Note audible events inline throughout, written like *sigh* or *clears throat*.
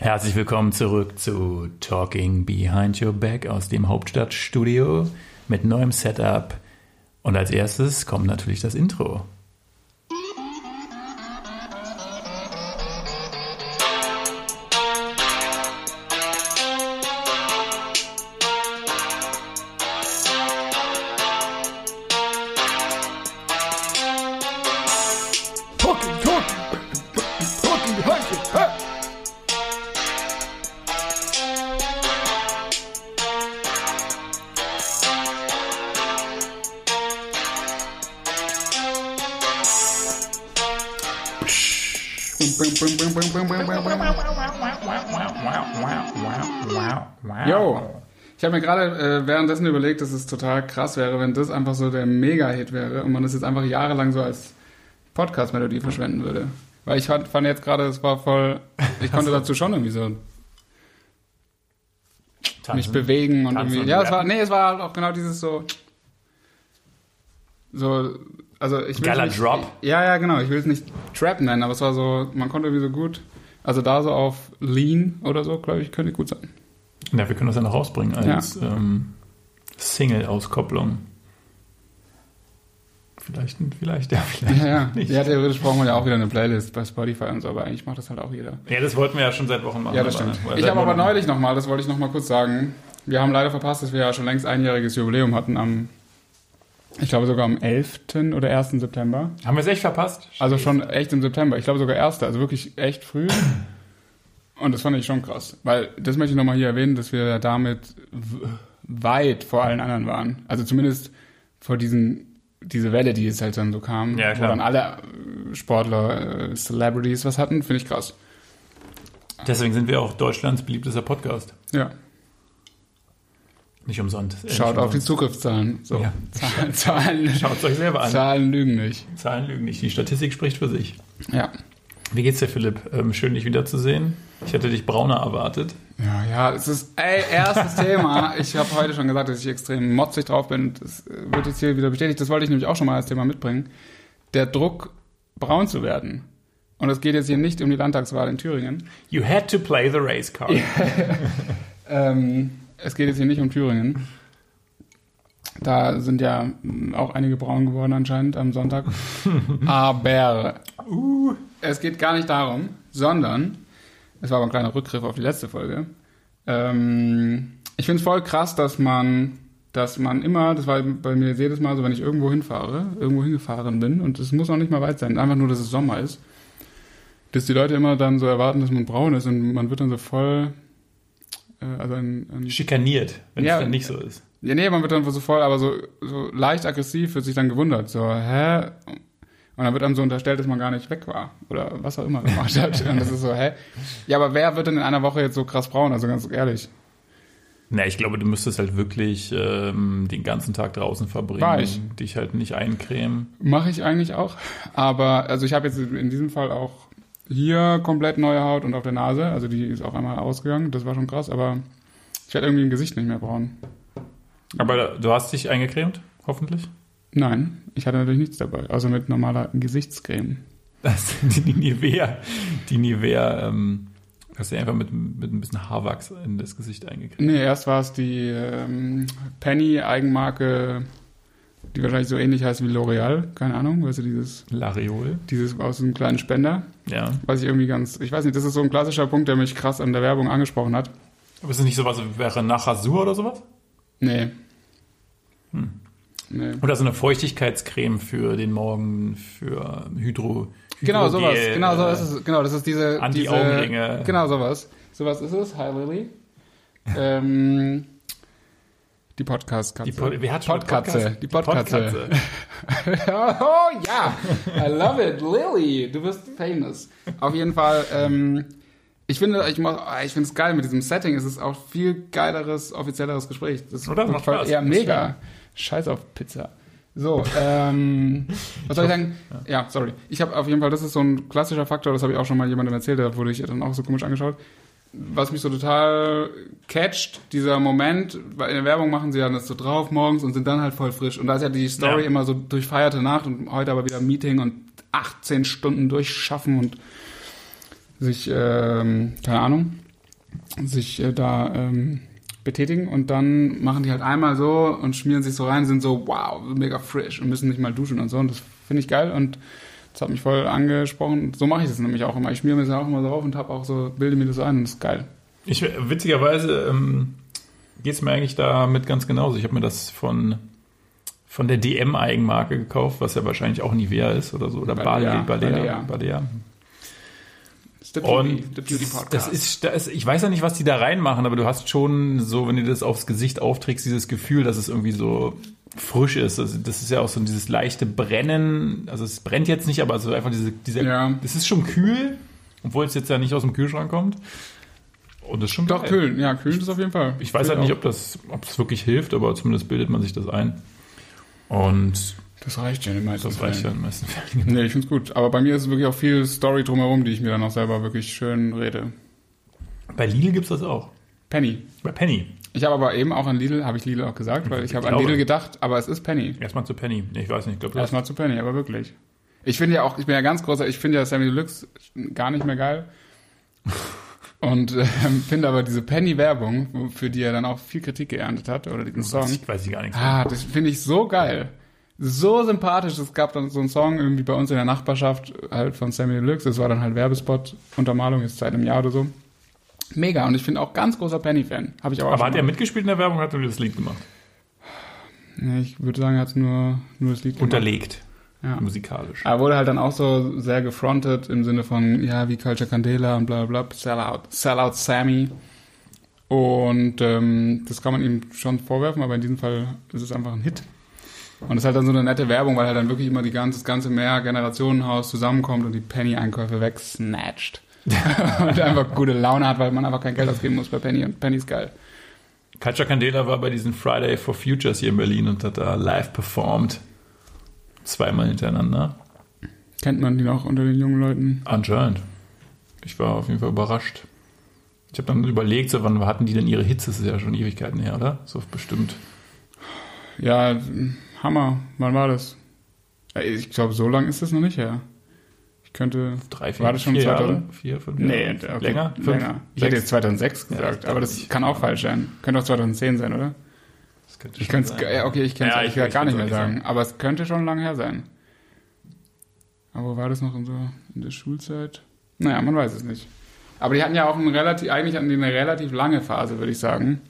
Herzlich willkommen zurück zu Talking Behind Your Back aus dem Hauptstadtstudio mit neuem Setup. Und als erstes kommt natürlich das Intro. Gerade äh, währenddessen überlegt, dass es total krass wäre, wenn das einfach so der Mega-Hit wäre und man das jetzt einfach jahrelang so als Podcast-Melodie verschwenden würde. Weil ich fand, fand jetzt gerade, es war voll, *laughs* ich konnte dazu schon irgendwie so mich bewegen und Tanzen irgendwie. und Ja, es war, nee, es war halt auch genau dieses so, so, also ich will Geiler nicht, Drop. Ja, ja, genau. Ich will es nicht Trap nennen, aber es war so, man konnte irgendwie so gut, also da so auf Lean oder so, glaube ich, könnte gut sein. Ja, wir können das ja noch rausbringen als ähm, Single-Auskopplung. Vielleicht, vielleicht, ja, vielleicht Ja, ja. nicht. ja, theoretisch brauchen wir ja auch wieder eine Playlist bei Spotify und so, aber eigentlich macht das halt auch jeder. Ja, das wollten wir ja schon seit Wochen machen. Ja, das aber- stimmt. oder Ich habe aber neulich nochmal, das wollte ich nochmal kurz sagen, wir haben leider verpasst, dass wir ja schon längst einjähriges Jubiläum hatten am, ich glaube sogar am 11. oder 1. September. Haben wir es echt verpasst? Also schon echt im September. Ich glaube sogar 1. Also wirklich echt früh. Und das fand ich schon krass. Weil, das möchte ich nochmal hier erwähnen, dass wir damit weit vor allen anderen waren. Also zumindest vor diesen, diese Welle, die jetzt halt dann so kam, Ja, wo klar. dann alle äh, Sportler, äh, Celebrities was hatten, finde ich krass. Deswegen sind wir auch Deutschlands beliebtester Podcast. Ja. Nicht umsonst. Äh, Schaut nicht auf die. Zukunftszahlen. So. Ja. *laughs* Zahlen, Zahlen, Schaut es euch selber an. Zahlen lügen nicht. Zahlen lügen nicht. Die Statistik spricht für sich. Ja. Wie geht's dir, Philipp? Ähm, schön, dich wiederzusehen. Ich hätte dich brauner erwartet. Ja, ja, es ist, ey, erstes Thema. Ich habe heute schon gesagt, dass ich extrem motzig drauf bin. Das äh, wird jetzt hier wieder bestätigt. Das wollte ich nämlich auch schon mal als Thema mitbringen. Der Druck, braun zu werden. Und es geht jetzt hier nicht um die Landtagswahl in Thüringen. You had to play the race card. *laughs* Ähm, es geht jetzt hier nicht um Thüringen. Da sind ja mh, auch einige braun geworden anscheinend am Sonntag. *laughs* Aber Uh. Es geht gar nicht darum, sondern, es war aber ein kleiner Rückgriff auf die letzte Folge. Ähm, ich finde es voll krass, dass man, dass man immer, das war bei mir jedes Mal so, wenn ich irgendwo hinfahre, irgendwo hingefahren bin, und es muss auch nicht mal weit sein, einfach nur, dass es Sommer ist, dass die Leute immer dann so erwarten, dass man braun ist und man wird dann so voll, äh, also ein, ein Schikaniert, wenn Ja. es dann nicht so ist. ja, nee, man wird dann so voll, aber so, so leicht aggressiv wird sich dann gewundert. So, hä? Und dann wird einem so unterstellt, dass man gar nicht weg war. Oder was auch immer gemacht hat. Und das ist so, hä? Ja, aber wer wird denn in einer Woche jetzt so krass braun? Also ganz ehrlich. Na, ich glaube, du müsstest halt wirklich ähm, den ganzen Tag draußen verbringen. War ich. Dich halt nicht eincremen. Mache ich eigentlich auch. Aber, also ich habe jetzt in diesem Fall auch hier komplett neue Haut und auf der Nase. Also die ist auch einmal ausgegangen. Das war schon krass. Aber ich werde irgendwie im Gesicht nicht mehr braun. Aber du hast dich eingecremt, hoffentlich? Nein, ich hatte natürlich nichts dabei. Außer mit normaler Gesichtscreme. Das, die, die Nivea, die Nivea, ähm, hast du einfach mit, mit ein bisschen Haarwachs in das Gesicht eingecremt. Nee, erst war es die ähm, Penny-Eigenmarke, die wahrscheinlich so ähnlich heißt wie L'Oreal. Keine Ahnung, weißt du, dieses, Lariol. dieses aus einem kleinen Spender. Ja. Was ich irgendwie ganz, ich weiß nicht, das ist so ein klassischer Punkt, der mich krass an der Werbung angesprochen hat. Aber ist das nicht sowas, wäre nach Rasur oder sowas? Nee. Hm. Nee. Oder so eine Feuchtigkeitscreme für den Morgen, für Hydro. Genau, Hydrogel, sowas. Genau, so äh, ist es. Genau, das ist diese. Anti-Augenringe. Diese, genau, sowas. Sowas ist es. Hi, Lily. ähm, die Podcast-Katze. Die Pod wer hat Podkatze. Die Podkatze. *laughs* oh ja, I love it, Lily. Du bist famous. Auf jeden Fall. Ähm, ich finde, ich, ah, ich finde es geil mit diesem Setting. Es ist auch viel geileres, offizielleres Gespräch. Das Oder? macht Spaß. ja mega. Scheiß auf Pizza. So, ähm, *laughs* was soll ich sagen? Ja, sorry. Ich habe auf jeden Fall, das ist so ein klassischer Faktor, das habe ich auch schon mal jemandem erzählt, da wurde ich dann auch so komisch angeschaut. Was mich so total catcht, dieser Moment, weil in der Werbung machen sie ja das so drauf morgens und sind dann halt voll frisch. Und da ist ja die Story Ja. immer so durchfeierte Nacht und heute aber wieder Meeting und 18 Stunden durchschaffen und sich, ähm, keine Ahnung. sich äh, da ähm, betätigen und dann machen die halt einmal so und schmieren sich so rein, sind so, wow, mega frisch und müssen nicht mal duschen und so. Und das finde ich geil und das hat mich voll angesprochen. So mache ich das nämlich auch immer. Ich schmiere mir das auch immer so auf und habe auch so, bilde mir das ein und das ist geil. Ich, witzigerweise ähm, geht es mir eigentlich damit ganz genauso. Ich habe mir das von, von der DM-Eigenmarke gekauft, was ja wahrscheinlich auch Nivea ist oder so. Oder Balea, Balea. Balea. Balea. Ist der Beauty, Und der Beauty das, Podcast. das ist, das, ich weiß ja nicht, was die da reinmachen, aber du hast schon so, wenn du das aufs Gesicht aufträgst, dieses Gefühl, dass es irgendwie so frisch ist. Also das ist ja auch so dieses leichte Brennen. Also es brennt jetzt nicht, aber so einfach diese, diese Ja. das ist schon kühl, obwohl es jetzt ja nicht aus dem Kühlschrank kommt. Und das ist schon Doch, geil. kühlen. Ja, kühlen ist auf jeden Fall. Ich weiß halt nicht, ob das, ob das wirklich hilft, aber zumindest bildet man sich das ein. Und Das reicht ja in den meisten das reicht ja Fällen. in den meisten Fällen. Nee, ich find's gut. Aber bei mir ist es wirklich auch viel Story drumherum, die ich mir dann auch selber wirklich schön rede. Bei Lidl gibt's das auch. Penny. Bei Penny. Ich habe aber eben auch an Lidl, habe ich Lidl auch gesagt, weil ich Ich habe an. Lidl gedacht, aber es ist Penny. Erstmal zu Penny. Ich weiß nicht, ich glaube, das Erstmal zu Penny, aber wirklich. Ich finde ja auch, ich bin ja ganz großer, ich finde ja Sammy Deluxe gar nicht mehr geil. *laughs* Und ähm, finde aber diese Penny-Werbung, für die er dann auch viel Kritik geerntet hat, oder diesen Song. ich weiß ich gar nichts. Ah, das finde ich so geil. So sympathisch. Es gab dann so einen Song irgendwie bei uns in der Nachbarschaft, halt von Sammy Deluxe. Das war dann halt Werbespot, Untermalung, jetzt seit einem Jahr oder so. Mega. Und ich bin auch ganz großer Penny-Fan. Habe ich aber auch aber schon hat er mitgespielt in der Werbung oder hat er das Lied gemacht? Ich würde sagen, er hat nur, nur das Lied gemacht. Unterlegt. Ja. Musikalisch. Er wurde halt dann auch so sehr gefrontet im Sinne von, ja, wie Culture Candela und bla bla bla, Sellout, Sellout Sammy. Und ähm, das kann man ihm schon vorwerfen, aber in diesem Fall ist es einfach ein Hit. Und es ist halt dann so eine nette Werbung, weil halt dann wirklich immer die ganze, das ganze Mehrgenerationenhaus zusammenkommt und die Penny-Einkäufe wegsnatcht. *laughs* und einfach gute Laune hat, weil man einfach kein Geld ausgeben muss bei Penny und Penny ist geil. Katja Candela war bei diesen Friday for Futures hier in Berlin und hat da live performt. Zweimal hintereinander. Kennt man die noch unter den jungen Leuten? Anscheinend. Ich war auf jeden Fall überrascht. Ich habe dann überlegt, so, wann hatten die denn ihre Hits? Das ist ja schon Ewigkeiten her, oder? So bestimmt. Ja, Hammer. Wann war das? Ja, Ich glaube, so lang ist das noch nicht her. Ich könnte. Drei, vier, War das schon vier 2000? Jahre? Vier, fünf Nee, Jahre? okay, Länger? Fünf? länger. Ich hätte Sechs? jetzt 2006 Ja, gesagt, ich aber das kann auch falsch sein. Könnte auch 2010 sein, oder? Das könnte Ich schon könnte es, sein. ja, okay, ich kann es Ja, ich- ich gar nicht mehr nicht sagen. Aber es könnte schon lange her sein. Aber wo war das noch in, so, in der Schulzeit? Naja, man weiß es nicht. Aber die hatten ja auch eine relativ, eigentlich eine relativ lange Phase, würde ich sagen.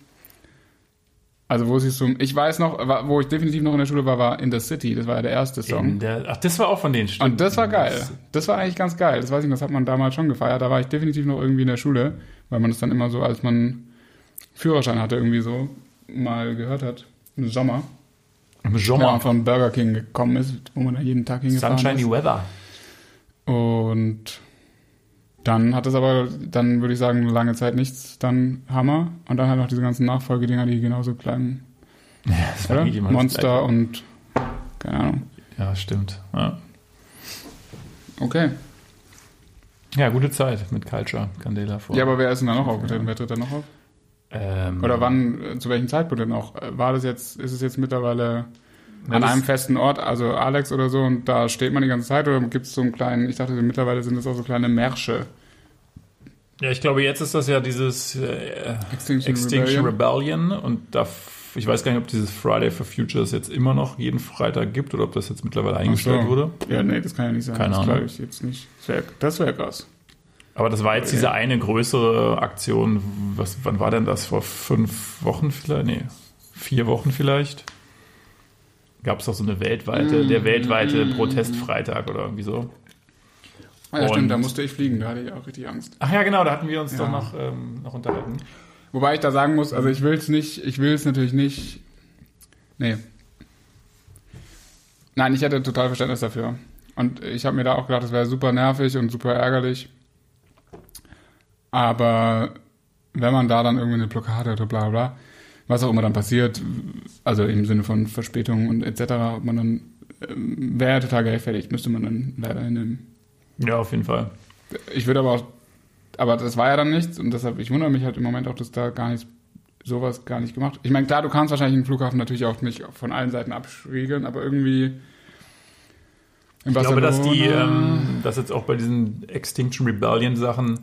Also wo sie so, ich weiß noch, wo ich definitiv noch in der Schule war, war In the City. Das war ja der erste Song. Der, ach, das war auch von denen, stimmt. Und das war geil. Das war eigentlich ganz geil. Das weiß ich, das hat man damals schon gefeiert. Da war ich definitiv noch irgendwie in der Schule, weil man das dann immer so, als man Führerschein hatte, irgendwie so mal gehört hat. Im Sommer. Im Wenn Sommer. man von Burger King gekommen ist, wo man da jeden Tag hingefahren Sunshiny ist. Weather. Und dann hat es aber, dann würde ich sagen, lange Zeit nichts, dann Hammer. Und dann halt noch diese ganzen Nachfolgedinger, die genauso klangen. Ja, das war Oder? immer Monster und keine Ahnung. Ja, stimmt. Ja. Okay. ja, gute Zeit mit Culture Candela vor. Ja, aber wer ist denn da noch aufgetreten? Wer tritt da noch auf? ähm, Oder wann, zu welchem Zeitpunkt denn auch? War das jetzt, ist es jetzt mittlerweile an das- einem festen Ort, also Alex oder so, und da steht man die ganze Zeit oder gibt es so einen kleinen, ich dachte, mittlerweile sind es auch so kleine Märsche. Ja, ich glaube, jetzt ist das ja dieses äh, Extinction, Extinction Rebellion. Rebellion und da ich weiß gar nicht, ob dieses Friday for Futures jetzt immer noch jeden Freitag gibt oder ob das jetzt mittlerweile eingestellt so. wurde. Ja, nee, das kann ja nicht sein. Keine das Ahnung. glaube ich jetzt nicht. Das wäre das wär krass. Aber das war jetzt diese eine größere Aktion. Was, wann war denn das? Vor fünf Wochen vielleicht? Nee, vier Wochen vielleicht? Gab es doch so eine weltweite, Mm. der weltweite Protestfreitag oder irgendwie so. Ah, ja, Und- stimmt, da musste ich fliegen, da hatte ich auch richtig Angst. Ach ja, genau, da hatten wir uns Ja. doch noch, ähm, noch unterhalten. Wobei ich da sagen muss, also ich will es nicht, ich will es natürlich nicht. Nee. Nein, ich hätte total Verständnis dafür. Und ich habe mir da auch gedacht, das wäre super nervig und super ärgerlich. Aber wenn man da dann irgendwie eine Blockade oder bla bla, was auch immer dann passiert, also im Sinne von Verspätung und etc., ob man dann ähm, wäre total gerechtfertigt, müsste man dann leider hinnehmen. Ja, auf jeden Fall. Ich würde aber auch, aber das war ja dann nichts und deshalb, ich wundere mich halt im Moment auch, dass da gar nichts, sowas gar nicht gemacht. Ich meine, klar, du kannst wahrscheinlich den Flughafen natürlich auch nicht von allen Seiten abschriegeln, aber irgendwie Ich glaube, dass die, ähm, dass jetzt auch bei diesen Extinction Rebellion Sachen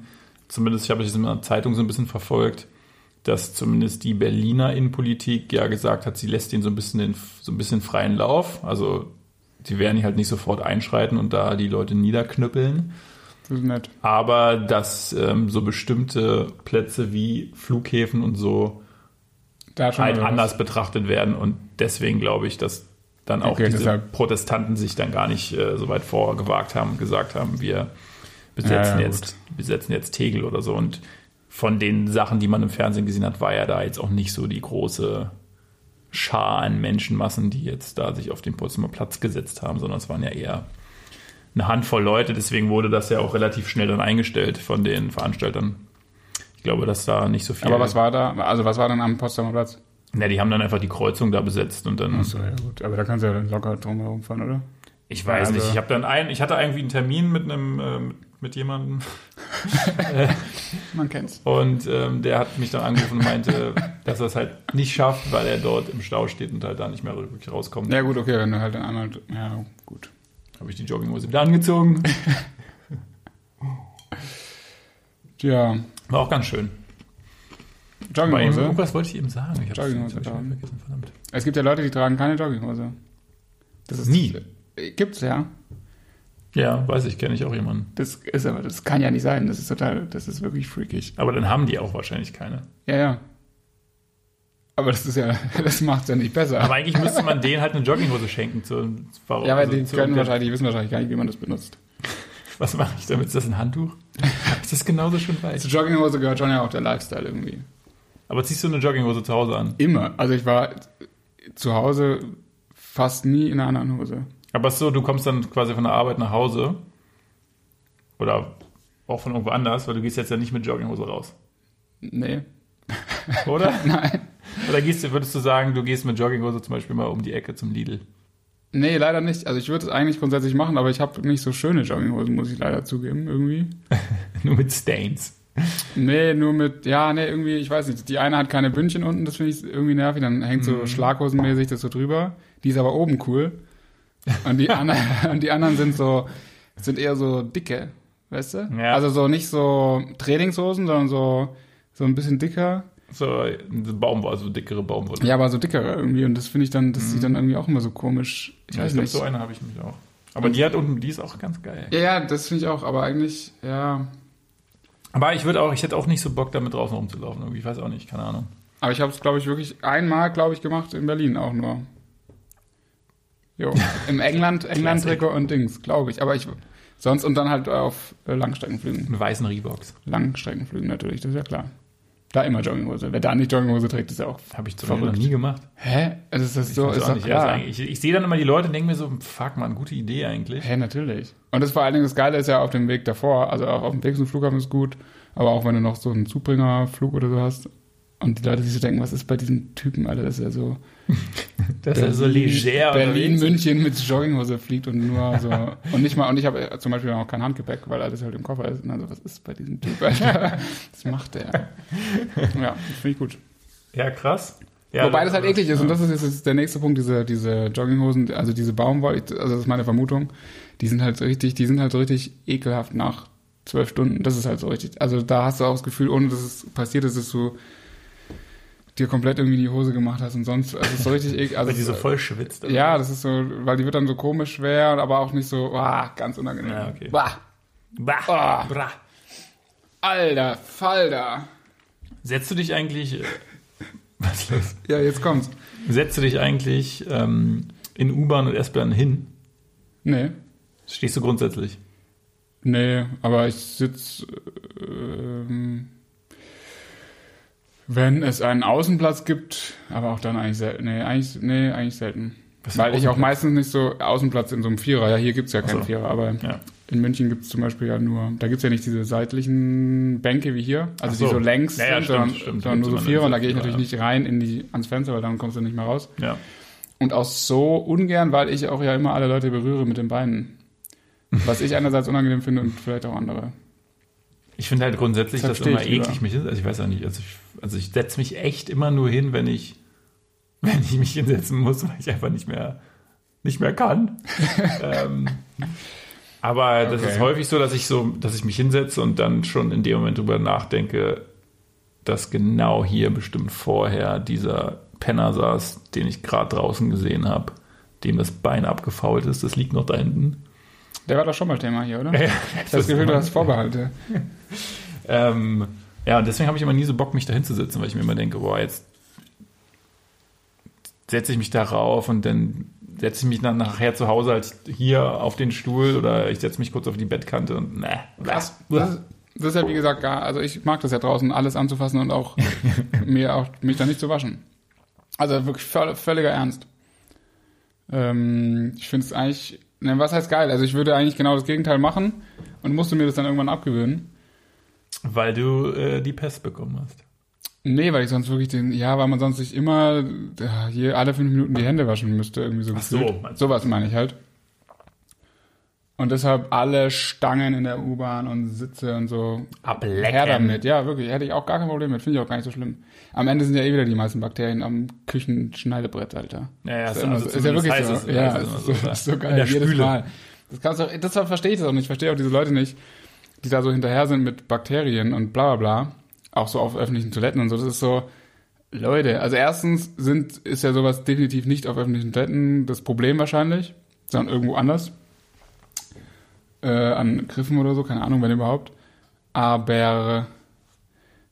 zumindest ich habe das in der Zeitung so ein bisschen verfolgt, dass zumindest die Berliner Innenpolitik ja gesagt hat, sie lässt ihn so ein bisschen in, so ein bisschen freien Lauf. Also sie werden halt nicht sofort einschreiten und da die Leute niederknüppeln. Das ist nett. Aber dass ähm, so bestimmte Plätze wie Flughäfen und so halt mal was. anders betrachtet werden und deswegen glaube ich, dass dann auch Okay, diese deshalb- Protestanten sich dann gar nicht äh, so weit vorgewagt haben und gesagt haben, wir besetzen Ja, ja, jetzt besetzen jetzt Tegel oder so und von den Sachen, die man im Fernsehen gesehen hat, war ja da jetzt auch nicht so die große Schar an Menschenmassen, die jetzt da sich auf den Potsdamer Platz gesetzt haben, sondern es waren ja eher eine Handvoll Leute. Deswegen wurde das ja auch relativ schnell dann eingestellt von den Veranstaltern. Ich glaube, dass da nicht so viel. Aber was war da? Also was war dann am Potsdamer Platz? Na, die haben dann einfach die Kreuzung da besetzt und dann. Achso, ja gut. Aber da kannst du ja dann locker drum herum fahren, oder? Ich weiß Also- nicht. Ich habe dann ein, ich hatte irgendwie einen Termin mit einem äh, mit, jemandem Man kennt's. und ähm, der hat mich dann angerufen und meinte, dass er es halt nicht schafft, weil er dort im Stau steht und halt da nicht mehr wirklich rauskommt. Ja gut, okay, wenn du halt dann einmal... Ja, gut. Habe ich die Jogginghose wieder angezogen. Tja, War auch ganz schön. Eben, Jogginghose. irgendwas wollte ich eben sagen. Ich habe Jogginghose tragen. verdammt. Es gibt ja Leute, die tragen keine Jogginghose. Das ist Nie. Gibt's ja. Ja, weiß ich, kenne ich auch jemanden. Das ist aber, das kann ja nicht sein. Das ist total, das ist wirklich freakig. Aber dann haben die auch wahrscheinlich keine. Ja, ja. Aber das ist ja, *laughs* das macht's ja nicht besser. Aber eigentlich müsste man denen halt eine Jogginghose schenken. Zu, warum, ja, weil also die zu können wahrscheinlich, wissen wahrscheinlich gar nicht, wie man das benutzt. *laughs* Was mache ich damit? Ist das ein Handtuch? *laughs* ist das genauso schon Zur weiß? Jogginghose gehört schon ja auch der Lifestyle irgendwie. Aber ziehst du eine Jogginghose zu Hause an? Immer. Also ich war zu Hause fast nie in einer anderen Hose. Aber so, du kommst dann quasi von der Arbeit nach Hause oder auch von irgendwo anders, weil du gehst jetzt ja nicht mit Jogginghose raus, Nee. oder? *laughs* Nein. oder gehst du, würdest du sagen, du gehst mit Jogginghose zum Beispiel mal um die Ecke zum Lidl? Nee, leider nicht. Also ich würde es eigentlich grundsätzlich machen, aber ich habe nicht so schöne Jogginghosen, muss ich leider zugeben, irgendwie. *laughs* Nur mit Stains. Nee, nur mit, ja, nee, irgendwie, ich weiß nicht. Die eine hat keine Bündchen unten, das finde ich irgendwie nervig. Dann hängt so schlaghosenmäßig das so drüber. Die ist aber oben cool. Und die, anderen, *laughs* und die anderen sind so, sind eher so dicke, weißt du? Ja. Also so nicht so Trainingshosen, sondern so, so ein bisschen dicker. So Baumwolle, so dickere Baumwolle. Ja, aber so dickere irgendwie. Und das finde ich dann, das sieht dann irgendwie auch immer so komisch. Ich Ja, weiß ich glaube, nicht. so eine habe ich nämlich auch. Aber die hat unten, die ist auch ganz geil. ja, ja, das finde ich auch, aber eigentlich, ja. Aber ich würde auch, ich hätte auch nicht so Bock, damit draußen rumzulaufen. Irgendwie, ich weiß auch nicht, keine Ahnung. Aber ich habe es, glaube ich, wirklich einmal, glaube ich, gemacht in Berlin auch nur. Jo, *laughs* im England, England-Trikot und Dings, glaube ich. Aber ich, sonst und dann halt auf äh, Langstreckenflügen. Mit weißen Reeboks. Langstreckenflügen natürlich, das ist ja klar. Da immer Jogginghose. Wer da nicht Jogginghose trägt, ist ja auch. Habe ich zumindest noch nie gemacht. Hä? Also ist das so? Ich weiß Ist auch nicht, klar. also ich, ich sehe dann immer die Leute und denke mir so, fuck man, gute Idee eigentlich. Hä, natürlich. Und das vor allen Dingen das Geile ist ja auf dem Weg davor, also auch auf dem Weg zum Flughafen ist gut, aber auch wenn du noch so einen Zubringerflug oder so hast und die Leute sich so denken, was ist bei diesem Typen, Alter, das ist ja so *laughs* *laughs* Das ist so leger Berlin, unterwegs. München mit Jogginghose fliegt und nur so und nicht mal und ich habe zum Beispiel auch kein Handgepäck, weil alles halt im Koffer ist. Und also was ist bei diesem Typ? Alter? *laughs* Was macht der? Ja, das finde ich gut. Ja, krass. Ja, Wobei das halt eklig ist und das ist jetzt der nächste Punkt, diese, diese Jogginghosen, also diese Baumwolle, also das ist meine Vermutung, die sind halt so richtig, die sind halt so richtig ekelhaft nach zwölf Stunden. Das ist halt so richtig. Also da hast du auch das Gefühl, ohne dass es passiert ist, dass du dir komplett irgendwie in die Hose gemacht hast und sonst, also es ist so richtig ekelhaft. Also Weil die so voll schwitzt. oder? ja, das ist so, weil die wird dann so komisch schwer, aber auch nicht so, ah, ganz unangenehm. Ja, okay. Bah, Bah, Ah. bra. alter Falter. Setzt du dich eigentlich, äh, *laughs* was ist los? Ja, jetzt kommt's. Setzt du dich eigentlich ähm, in U-Bahn und S-Bahn hin? Nee, Stehst du grundsätzlich? nee, aber ich sitz, ähm, wenn es einen Außenplatz gibt, aber auch dann eigentlich selten, nee, eigentlich, nee, eigentlich selten. Weil ich auch meistens nicht so Außenplatz in so einem Vierer, ja, hier gibt's ja keinen so. Vierer, aber Ja. in München gibt's zum Beispiel ja nur, da gibt's ja nicht diese seitlichen Bänke wie hier, also so. die so längs Ja, ja, sind, sondern, stimmt. sondern nur so Vierer und da gehe ich natürlich nicht rein in die, ans Fenster, weil dann kommst du nicht mehr raus. Ja. Und auch so ungern, weil ich auch ja immer alle Leute berühre mit den Beinen. *laughs* Was ich einerseits unangenehm finde und vielleicht auch andere. Ich finde halt grundsätzlich, stehe immer eklig mich. Also ich weiß auch nicht, also ich, also ich setze mich echt immer nur hin, wenn ich, *laughs* wenn ich mich hinsetzen muss, weil ich einfach nicht mehr, nicht mehr kann. *laughs* ähm, Aber das Okay. ist häufig so, dass ich so, dass ich mich hinsetze und dann schon in dem Moment drüber nachdenke, dass genau hier bestimmt vorher dieser Penner saß, den ich gerade draußen gesehen habe, dem das Bein abgefault ist. Das liegt noch da hinten. Der war doch schon mal Thema hier, oder? *laughs* Ja, hab das Gefühl, du hast Vorbehalte. *laughs* Ähm, ja, und deswegen habe ich immer nie so Bock, mich da hinzusetzen, weil ich mir immer denke, boah, jetzt setze ich mich da rauf und dann setze ich mich dann nachher zu Hause halt hier auf den Stuhl oder ich setze mich kurz auf die Bettkante und ne. Das ist, das ist ja wie gesagt gar, also ich mag das ja draußen, alles anzufassen und auch *laughs* mir auch mich da nicht zu waschen. Also wirklich völ- völliger Ernst. Ähm, ich finde es eigentlich, ne, was heißt geil? Also ich würde eigentlich genau das Gegenteil machen und musste mir das dann irgendwann abgewöhnen. Weil du äh, die Pest bekommen hast. Nee, weil ich sonst wirklich den, ja, weil man sonst sich immer ja, je, alle fünf Minuten die Hände waschen müsste, irgendwie so Ach so, gefühlt. du? Sowas meine ich halt. Und deshalb alle Stangen in der U-Bahn und Sitze und so. Ablecken. Her damit, ja, wirklich. Hätte ich auch gar kein Problem mit. Finde ich auch gar nicht so schlimm. Am Ende sind ja eh wieder die meisten Bakterien am Küchenschneidebrett, Alter. Ja, ja, ist, also so, ist ja wirklich so. es- ja, ist so, so, so geil. der Jedes Spüle. Mal. Das kannst du, deshalb verstehe ich das auch nicht. Ich verstehe auch diese Leute nicht, die da so hinterher sind mit Bakterien und bla bla bla. Auch so auf öffentlichen Toiletten und so. Das ist so, Leute, also erstens sind, ist ja sowas definitiv nicht auf öffentlichen Toiletten das Problem wahrscheinlich, sondern irgendwo anders. Äh, an Griffen oder so, keine Ahnung, wenn überhaupt. Aber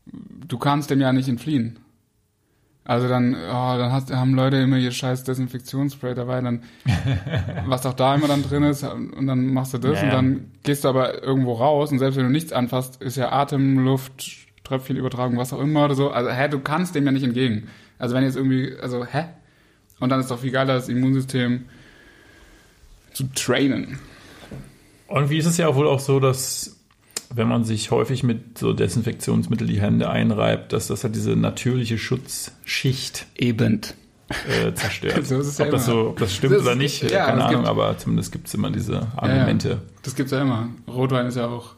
du kannst dem ja nicht entfliehen. Also dann, oh, dann hast, haben Leute immer ihr scheiß Desinfektionsspray dabei, dann, *laughs* was auch da immer dann drin ist, und dann machst du das Ja, und dann gehst du aber irgendwo raus und selbst wenn du nichts anfasst, ist ja Atem, Luft, Tröpfchenübertragung, was auch immer oder so. Also, hä, du kannst dem ja nicht entgegen. Also wenn jetzt irgendwie, also, hä? Und dann ist doch viel geiler, das Immunsystem zu trainen. Und wie ist es ja wohl auch so, dass wenn man sich häufig mit so Desinfektionsmittel die Hände einreibt, dass das halt diese natürliche Schutzschicht Eben. äh, zerstört. *laughs* So ist es ja ob, das immer. so, ob das stimmt Das ist- oder nicht, ja, keine es Ahnung, gibt- aber zumindest gibt es immer diese Argumente. Das gibt's ja immer. Rotwein ist ja auch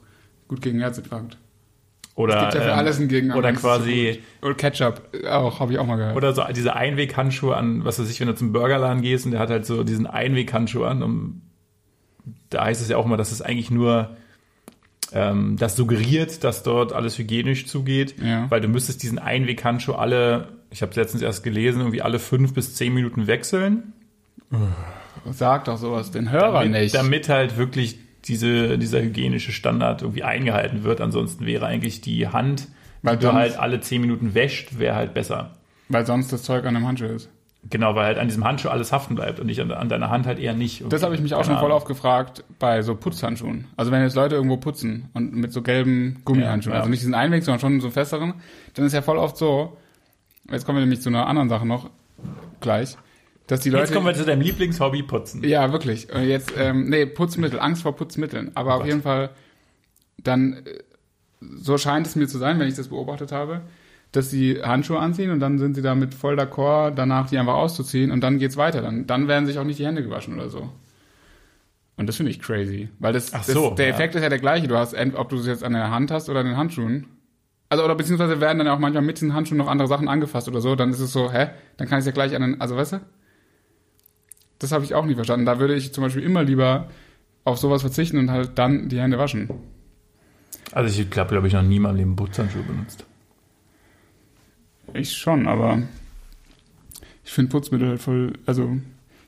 gut gegen Herzinfarkt. Oder, Es gibt ja für ähm, alles ein Gegenargument. oder quasi, Oder Ketchup, auch, habe ich auch mal gehört. oder so diese Einweghandschuhe an, was weiß ich, wenn du zum Burgerladen gehst und der hat halt so diesen Einweghandschuh an, um, da heißt es ja auch immer, dass es eigentlich nur ähm, das suggeriert, dass dort alles hygienisch zugeht, Ja. weil du müsstest diesen Einweghandschuh alle, ich habe es letztens erst gelesen, irgendwie alle fünf bis zehn Minuten wechseln, Sag doch sowas den Hörern damit, nicht. damit halt wirklich diese, dieser hygienische Standard irgendwie eingehalten wird. Ansonsten wäre eigentlich die Hand, Weil die du halt alle zehn Minuten wäscht, wäre halt besser. Weil sonst das Zeug an dem Handschuh ist. Genau, weil halt an diesem Handschuh alles haften bleibt und nicht an, an deiner Hand halt eher nicht. Das habe ich mich auch schon voll oft gefragt bei so Putzhandschuhen. Also wenn jetzt Leute irgendwo putzen und mit so gelben Gummihandschuhen, Ja, ja. also nicht diesen Einweg, sondern schon so festeren, dann ist ja voll oft so, jetzt kommen wir nämlich zu einer anderen Sache noch gleich, dass die Leute... Jetzt kommen wir zu deinem Lieblingshobby putzen. Ja, wirklich. Und jetzt, ähm, nee, Putzmittel, Angst vor Putzmitteln. Aber auf Gott. jeden Fall, dann, äh, so scheint es mir zu sein, wenn ich das beobachtet habe, dass sie Handschuhe anziehen und dann sind sie damit voll d'accord, danach die einfach auszuziehen und dann geht's weiter. Dann, dann werden sich auch nicht die Hände gewaschen oder so. Und das finde ich crazy. Weil das, Ach das so, der ja. Effekt ist ja der gleiche. Du hast, ob du es jetzt an der Hand hast oder an den Handschuhen. Also, oder beziehungsweise werden dann auch manchmal mit diesen Handschuhen noch andere Sachen angefasst oder so. Dann ist es so, hä? Dann kann ich es ja gleich an den, also weißt du? Das habe ich auch nie verstanden. Da würde ich zum Beispiel immer lieber auf sowas verzichten und halt dann die Hände waschen. Also ich glaube, glaube ich, noch nie in meinem Leben Putzhandschuhe benutzt. Ich schon, aber ich finde Putzmittel halt voll, also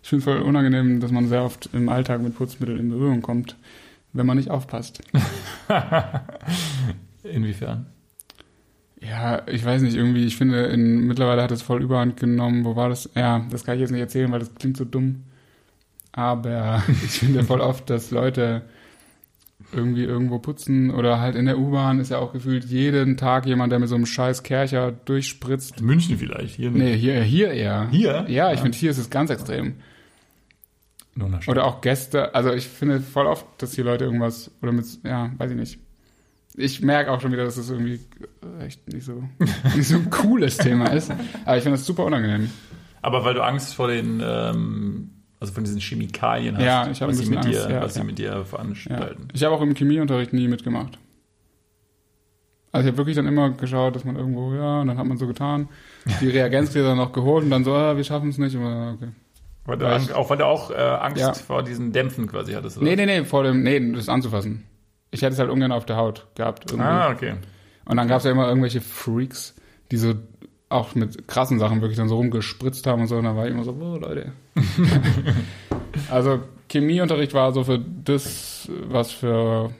ich finde voll unangenehm, dass man sehr oft im Alltag mit Putzmitteln in Berührung kommt, wenn man nicht aufpasst. *laughs* Inwiefern? Ja, ich weiß nicht, irgendwie, ich finde, in, mittlerweile hat es voll Überhand genommen. Wo war das? Ja, das kann ich jetzt nicht erzählen, weil das klingt so dumm. Aber *laughs* ich finde voll oft, dass Leute irgendwie irgendwo putzen oder halt in der U-Bahn ist ja auch gefühlt jeden Tag jemand, der mit so einem scheiß Kercher durchspritzt. In München vielleicht, hier nicht. Nee, hier, hier eher. Hier? Ja, ich Ja. finde, hier ist es ganz extrem. Oder auch Gäste. Also ich finde voll oft, dass hier Leute irgendwas, oder mit, ja, weiß ich nicht. Ich merke auch schon wieder, dass das irgendwie echt nicht so, *laughs* nicht so ein cooles Thema ist. Aber ich finde das super unangenehm. Aber weil du Angst vor den, ähm, also von diesen Chemikalien hast, Ja, ich was, ein sie mit, dir, Angst, ja, was sie ja. mit dir Ja. veranstalten. Ich habe auch im Chemieunterricht nie mitgemacht. Also ich habe wirklich dann immer geschaut, dass man irgendwo, ja, und dann hat man so getan, die *laughs* Reagenzgläser noch geholt und dann so, ah, wir schaffen es nicht. Aber, okay. Weil du Weil Ang- ich- auch weil du auch äh, Angst Ja. vor diesen Dämpfen quasi hattest. Oder? Nee, nee, nee, vor dem, nee, das anzufassen. Ich hätte es halt ungern auf der Haut gehabt. Irgendwie. Ah, okay. Und dann gab es ja immer irgendwelche Freaks, die so auch mit krassen Sachen wirklich dann so rumgespritzt haben und so. Und dann war ich immer so, oh, Leute. *laughs* also Chemieunterricht war so für das, was für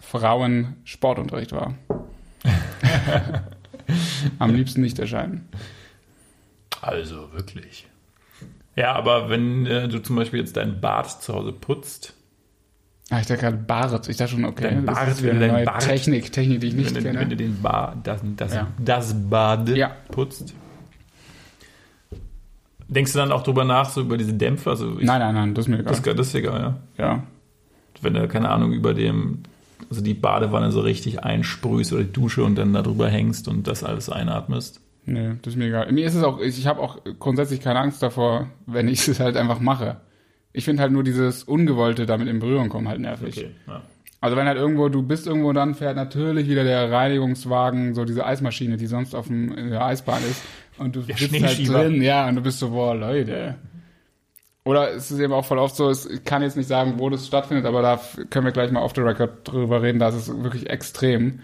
Frauen Sportunterricht war. *laughs* Am liebsten nicht erscheinen. Also wirklich. Ja, aber wenn äh, du zum Beispiel jetzt dein Bad zu Hause putzt, Ah, ich dachte gerade Bart. Ich dachte schon, okay, Dein das Bart, ist wieder eine Bart- Technik, Technik, die ich nicht wenn, kenne. wenn du den ba das, das, Ja. das Bad Ja. putzt, denkst du dann auch drüber nach, so über diese Dämpfe? Also ich, nein, nein, nein, das ist mir egal. das, das ist egal, ja. ja. Wenn du, keine Ahnung, über dem, also die Badewanne so richtig einsprühst oder die Dusche und dann da drüber hängst und das alles einatmest. Nee, das ist mir egal. Mir ist es auch, ich habe auch grundsätzlich keine Angst davor, wenn ich es halt einfach mache. Ich finde halt nur dieses Ungewollte damit in Berührung kommen halt nervig. Okay, ja. Also wenn halt irgendwo, du bist irgendwo, dann fährt natürlich wieder der Reinigungswagen, so diese Eismaschine, die sonst auf dem, in der Eisbahn ist. Und du Der sitzt halt drin, ja, und du bist so, boah, Leute. Oder es ist eben auch voll oft so, ich kann jetzt nicht sagen, wo das stattfindet, aber da können wir gleich mal off the record drüber reden, da ist es wirklich extrem.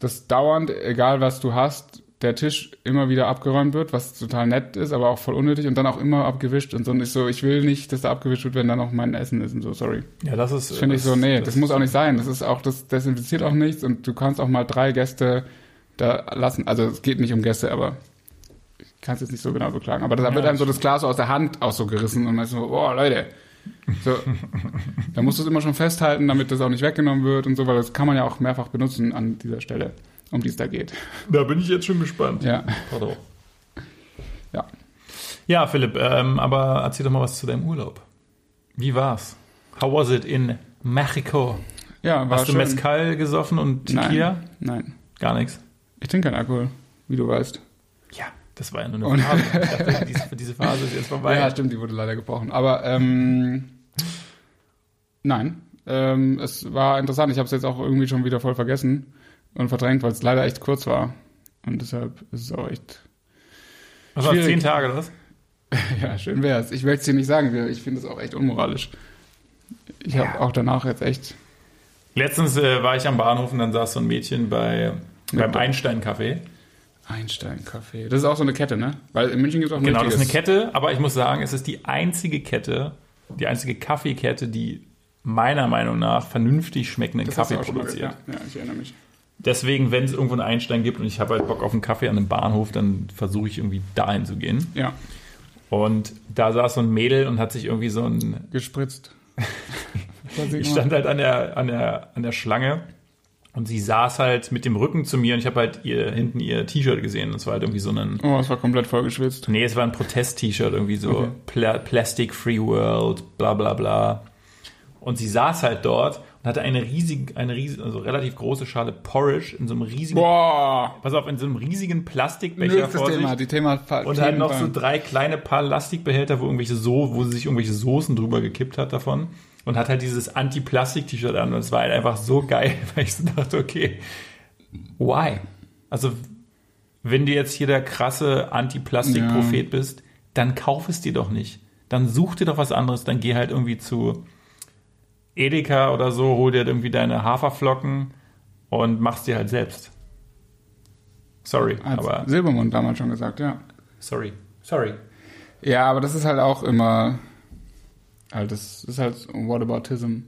Dass dauernd, egal was du hast, der Tisch immer wieder abgeräumt wird, was total nett ist, aber auch voll unnötig und dann auch immer abgewischt und so. Und ich so, ich will nicht, dass da abgewischt wird, wenn da noch mein Essen ist und so, sorry. Ja, das ist. Das finde ich so, nee, das, muss auch nicht sein. Das ist auch, das desinfiziert auch nichts und du kannst auch mal drei Gäste da lassen. Also es geht nicht um Gäste, aber ich kann es jetzt nicht so genau beklagen. Aber da Ja, wird einem so das Glas so aus der Hand auch so gerissen und man ist so, boah, Leute. So, *laughs* da musst du es immer schon festhalten, damit das auch nicht weggenommen wird und so, weil das kann man ja auch mehrfach benutzen an dieser Stelle, um die es da geht. Da bin ich jetzt schon gespannt. Ja, Pardon. ja. Ja, Philipp, ähm, aber erzähl doch mal was zu deinem Urlaub. Wie war's? How was it in Mexico? Ja, war Hast du schön. Mezcal gesoffen und Tequila? Nein, nein. Gar nichts. Ich trinke keinen Alkohol, wie du weißt. Ja, das war ja nur eine Phase. Ich dachte, diese, diese Phase ist jetzt vorbei. Ja, stimmt, die wurde leider gebrochen. Aber ähm, nein, ähm, es war interessant. Ich habe es jetzt auch irgendwie schon wieder voll vergessen und verdrängt, weil es leider echt kurz war. Und deshalb ist es auch echt, was war schwierig. zehn Tage oder was? *laughs* ja, schön wär's. Ich möchte es dir nicht sagen, ich finde es auch echt unmoralisch. Ich habe Ja. auch danach jetzt echt, Letztens äh, war ich am Bahnhof und dann saß so ein Mädchen bei, beim. Einstein-Café. Einstein-Kaffee. Das ist auch so eine Kette, ne? Weil in München gibt es auch ein Genau, das ist eine Kette, aber ich muss sagen, es ist die einzige Kette, die einzige Kaffeekette, die meiner Meinung nach vernünftig schmeckenden Das Kaffee produziert. ja, ich erinnere mich. Deswegen, wenn es irgendwo einen Einstein gibt und ich habe halt Bock auf einen Kaffee an einem Bahnhof, dann versuche ich irgendwie dahin zu gehen. Ja, Und da saß so ein Mädel und hat sich irgendwie so ein. gespritzt. *laughs* Ich stand halt an der, an der, an der Schlange und sie saß halt mit dem Rücken zu mir und ich habe halt ihr hinten ihr T-Shirt gesehen. Das war halt irgendwie so ein. Oh, es war komplett voll geschwitzt. Nee, es war ein Protest-T-Shirt, irgendwie so Okay. Pla Plastic Free World, bla bla bla. Und sie saß halt dort und hatte eine riesige, eine riesige, also relativ große Schale Porridge in so einem riesigen, Boah! pass auf, in so einem riesigen Plastikbecher Nächstes vor Thema, sich. die Thema Und halt noch so drei kleine Plastikbehälter, wo irgendwelche so, wo sie sich irgendwelche Soßen drüber gekippt hat davon. Und hat halt dieses Anti-Plastik-T-Shirt an. Und es war halt einfach so geil, *laughs* weil ich so dachte, okay, why? Also, wenn du jetzt hier der krasse Anti-Plastik-Prophet bist, dann kauf es dir doch nicht. Dann such dir doch was anderes. Dann geh halt irgendwie zu Edeka oder so, hol dir irgendwie deine Haferflocken und mach's dir halt selbst. Sorry, Hat aber Silbermond damals schon gesagt, ja. sorry, sorry. Ja, aber das ist halt auch immer, halt, das ist halt Whataboutism.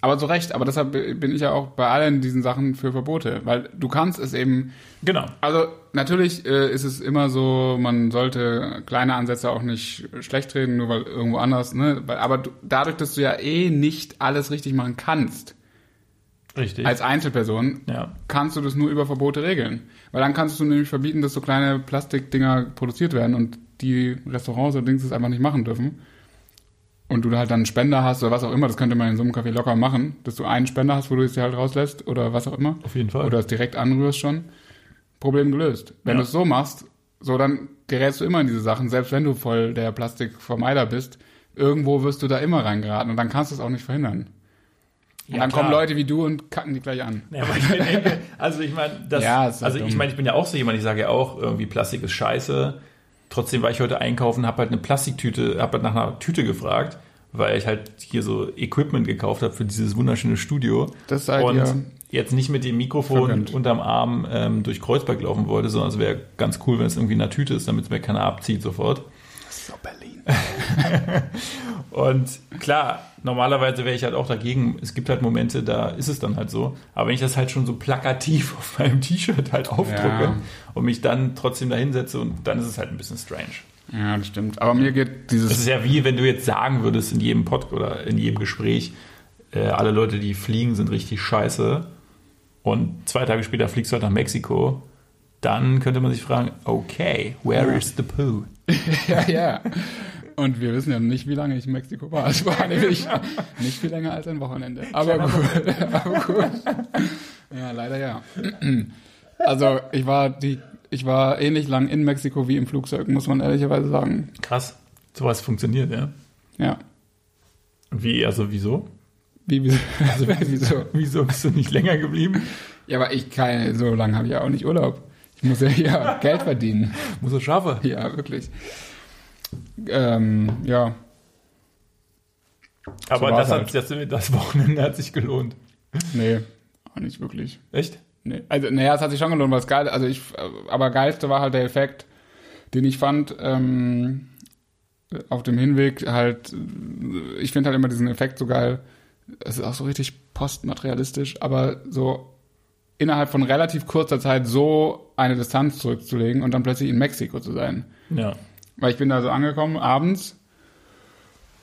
Aber zu Recht, aber deshalb bin ich ja auch bei allen diesen Sachen für Verbote, weil du kannst es eben, Genau. also natürlich äh, ist es immer so, man sollte kleine Ansätze auch nicht schlecht reden, nur weil irgendwo anders, ne, aber du, dadurch, dass du ja eh nicht alles richtig machen kannst, Richtig. als Einzelperson, ja. kannst du das nur über Verbote regeln. Weil dann kannst du nämlich verbieten, dass so kleine Plastikdinger produziert werden und die Restaurants oder Dings das einfach nicht machen dürfen. Und du halt dann einen Spender hast oder was auch immer, das könnte man in so einem Café locker machen, dass du einen Spender hast, wo du es dir halt rauslässt oder was auch immer. Auf jeden Fall. Oder es direkt anrührst schon. Problem gelöst. Wenn Ja. du es so machst, so dann gerätst du immer in diese Sachen, selbst wenn du voll der Plastikvermeider bist, irgendwo wirst du da immer reingeraten und dann kannst du es auch nicht verhindern. Und Ja, dann klar. kommen Leute wie du und kacken die gleich an. Ja, aber ich denke, *laughs* also ich meine, das, Ja, halt also ich dumm. meine, ich bin ja auch so jemand, ich sage ja auch, irgendwie Plastik ist scheiße. Trotzdem war ich heute einkaufen, habe halt eine Plastiktüte, habe halt nach einer Tüte gefragt, weil ich halt hier so Equipment gekauft habe für dieses wunderschöne Studio. Das seid und ihr jetzt nicht mit dem Mikrofon verwöhnt. unterm Arm ähm, durch Kreuzberg laufen wollte, sondern es wäre ganz cool, wenn es irgendwie in einer Tüte ist, damit es mir keiner abzieht sofort. so Berlin. *laughs* Und klar, normalerweise wäre ich halt auch dagegen. Es gibt halt Momente, da ist es dann halt so. Aber wenn ich das halt schon so plakativ *laughs* auf meinem T-Shirt halt aufdrucke Ja. und mich dann trotzdem da hinsetze und dann ist es halt ein bisschen strange. Ja, das stimmt. Aber mir geht Das ist dieses. ja wie, wenn du jetzt sagen würdest in jedem Pod oder in jedem Gespräch, äh, alle Leute, die fliegen, sind richtig scheiße. Und zwei Tage später fliegst du halt nach Mexiko. Dann könnte man sich fragen, okay, where Ja. is the poo? *laughs* ja, ja. Und wir wissen ja nicht, wie lange ich in Mexiko war. Es war nämlich nicht viel länger als ein Wochenende. Aber gut. *laughs* Aber gut. Ja, leider ja. Also ich war die, ich war ähnlich lang in Mexiko wie im Flugzeug, muss man ehrlicherweise sagen. Krass. Sowas funktioniert, ja. Ja. Wie, also wieso? Wie, wie, also, *laughs* wieso? Wieso bist du nicht länger geblieben? Ja, aber ich kann, so lange habe ich ja auch nicht Urlaub. Ich muss ja hier *laughs* Geld verdienen. Muss er schaffen. Ja, wirklich. Ähm, ja. Aber So das, hat, das, das Wochenende hat sich gelohnt. Nee, auch nicht wirklich. Echt? Nee. Also, naja, es hat sich schon gelohnt, weil es geil, also ich, aber geilste war halt der Effekt, den ich fand, ähm, auf dem Hinweg halt, ich finde halt immer diesen Effekt so geil, es ist auch so richtig postmaterialistisch, aber so innerhalb von relativ kurzer Zeit so eine Distanz zurückzulegen und dann plötzlich in Mexiko zu sein. Ja. Weil ich bin da so angekommen, abends,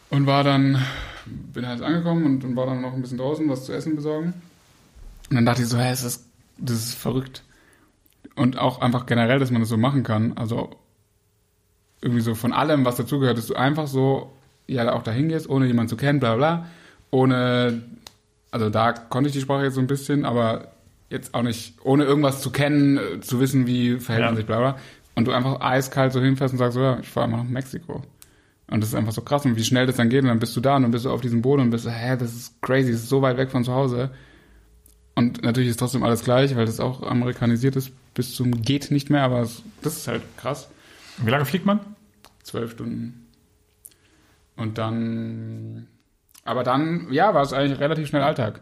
und war dann, bin halt angekommen und, und war dann noch ein bisschen draußen, was zu essen besorgen. Und dann dachte ich so, hä, ist, das ist verrückt. Und auch einfach generell, dass man das so machen kann. Also irgendwie so von allem, was dazugehört, dass du einfach so, ja, auch dahin gehst, ohne jemanden zu kennen, bla bla. Ohne, also da konnte ich die Sprache jetzt so ein bisschen, aber jetzt auch nicht, ohne irgendwas zu kennen, äh, zu wissen, wie verhält man Ja. sich, bla bla. Und du einfach eiskalt so hinfährst und sagst so, ja, ich fahre mal nach Mexiko. Und das ist einfach so krass und wie schnell das dann geht und dann bist du da und dann bist du auf diesem Boden und bist so, hä, das ist crazy, das ist so weit weg von zu Hause. Und natürlich ist trotzdem alles gleich, weil das auch amerikanisiert ist bis zum geht nicht mehr, aber es, das ist halt krass. Wie lange fliegt man? Zwölf Stunden. Und dann, aber dann, ja, war es eigentlich relativ schnell Alltag.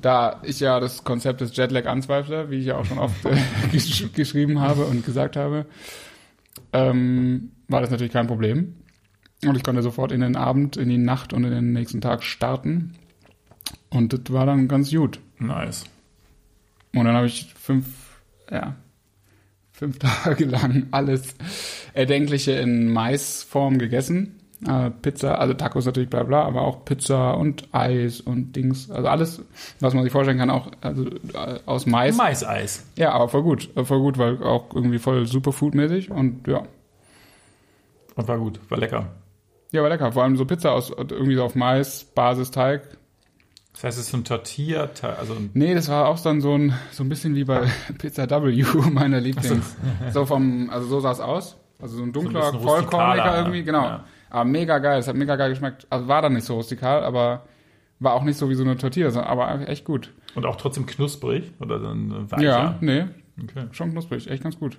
Da ich ja das Konzept des Jetlag anzweifle, wie ich ja auch schon oft äh, *laughs* gesch geschrieben habe und gesagt habe, ähm, war das natürlich kein Problem. Und ich konnte sofort in den Abend, in die Nacht und in den nächsten Tag starten. Und das war dann ganz gut. Nice. Und dann habe ich fünf, ja, fünf *laughs* Tage lang alles Erdenkliche in Maisform gegessen. Äh, Pizza, also Tacos natürlich, bla bla, aber auch Pizza und Eis und Dings. Also alles, was man sich vorstellen kann, auch also, äh, aus Mais. Maiseis. Ja, aber voll gut. Voll gut, weil auch irgendwie voll Superfood-mäßig und ja. Und war gut, war lecker. Ja, war lecker. Vor allem so Pizza aus irgendwie so auf Mais, Basisteig. Das heißt, es ist so ein Tortilla, also ein Nee, das war auch dann so ein, so ein bisschen wie bei *laughs* Pizza W, *laughs* meiner Lieblings. *laughs* So vom, also so sah es aus. Also so ein dunkler, vollkorniger rustikaler, irgendwie, genau. ja. Aber mega geil, es hat mega geil geschmeckt. Also war dann nicht so rustikal, aber war auch nicht so wie so eine Tortilla, sondern- aber echt gut. und auch trotzdem knusprig oder dann weicher. Ja, nee, Okay. schon knusprig, echt ganz gut.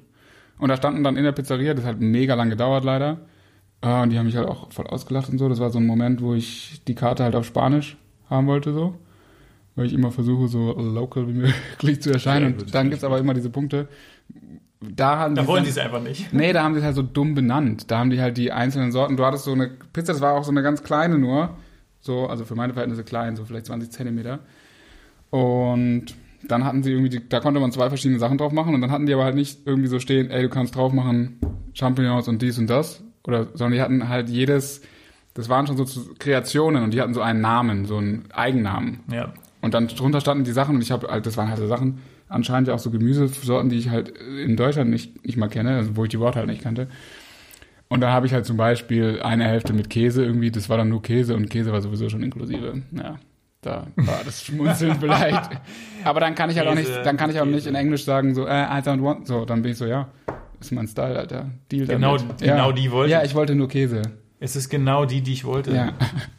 Und da standen dann in der Pizzeria, das hat mega lang gedauert leider. Äh, Und die haben mich halt auch voll ausgelacht und so. Das war so ein Moment, wo ich die Karte halt auf Spanisch haben wollte, so. Weil ich immer versuche, so local wie möglich zu erscheinen. Gut, Und dann gibt's aber immer diese Punkte. Da haben Da die wollen die es einfach nicht. Nee, da haben die es halt so dumm benannt. Da haben die halt die einzelnen Sorten. Du hattest so eine Pizza, das war auch so eine ganz kleine nur. So, also für meine Verhältnisse klein, so vielleicht 20 Zentimeter. Und dann hatten sie irgendwie, die, da konnte man zwei verschiedene Sachen drauf machen und dann hatten die aber halt nicht irgendwie so stehen, ey, du kannst drauf machen Champignons und dies und das. Oder, sondern die hatten halt jedes, das waren schon so Kreationen und die hatten so einen Namen, so einen Eigennamen. Ja. Und dann drunter standen die Sachen und ich habe halt, das waren halt so Sachen, anscheinend ja auch so Gemüsesorten, die ich halt in Deutschland nicht, nicht mal kenne, also wo ich die Worte halt nicht kannte. Und dann habe ich halt zum Beispiel eine Hälfte mit Käse irgendwie, das war dann nur Käse und Käse war sowieso schon inklusive. Ja, da war das Schmunzeln *laughs* vielleicht. Aber dann kann ich halt auch nicht, Käse, dann kann ich auch nicht Käse. in Englisch sagen so, äh, I don't want, so, dann bin ich so, ja, ist mein Style, Alter. Deal Genau- damit. genau ja. die wollte Ja, ich. ich wollte nur Käse. Es ist genau die, die ich wollte. Ja.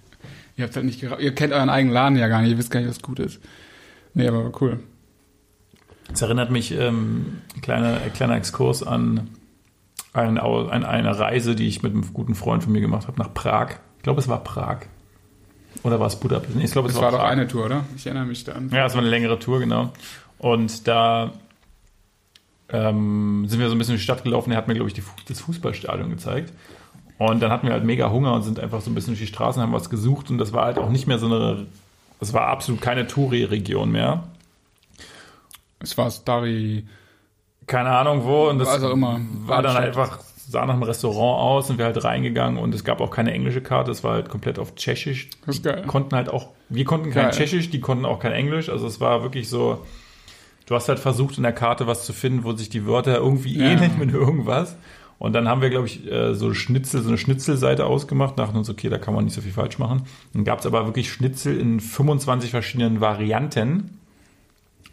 *laughs* ihr habt halt nicht gera- ihr kennt euren eigenen Laden ja gar nicht, ihr wisst gar nicht, was gut ist. Nee, aber cool. Es erinnert mich, ähm, kleiner, kleiner Exkurs an ein, ein, eine Reise, die ich mit einem guten Freund von mir gemacht habe, nach Prag. Ich glaube, es war Prag. Oder war es Budapest? Nee, ich glaube, es war, war doch eine Tour, oder? Ich erinnere mich da an. Ja, es war eine längere Tour, genau. Und da ähm, sind wir so ein bisschen in die Stadt gelaufen. Er hat mir, glaube ich, die, das Fußballstadion gezeigt. Und dann hatten wir halt mega Hunger und sind einfach so ein bisschen durch die Straßen, haben was gesucht. Und das war halt auch nicht mehr so eine, das war absolut keine Touri-Region mehr. Es war Stari. Keine Ahnung wo. Und das also immer. war dann einfach, sah nach einem Restaurant aus und wir halt reingegangen und es gab auch keine englische Karte, es war halt komplett auf Tschechisch. Das ist geil. Die konnten halt auch, wir konnten kein Geil. Tschechisch, die konnten auch kein Englisch. Also es war wirklich so, du hast halt versucht in der Karte was zu finden, wo sich die Wörter irgendwie Ja. ähneln mit irgendwas. Und dann haben wir, glaube ich, äh, so Schnitzel, so eine Schnitzelseite ausgemacht, dachten uns, okay, da kann man nicht so viel falsch machen. Dann gab es aber wirklich Schnitzel in 25 verschiedenen Varianten.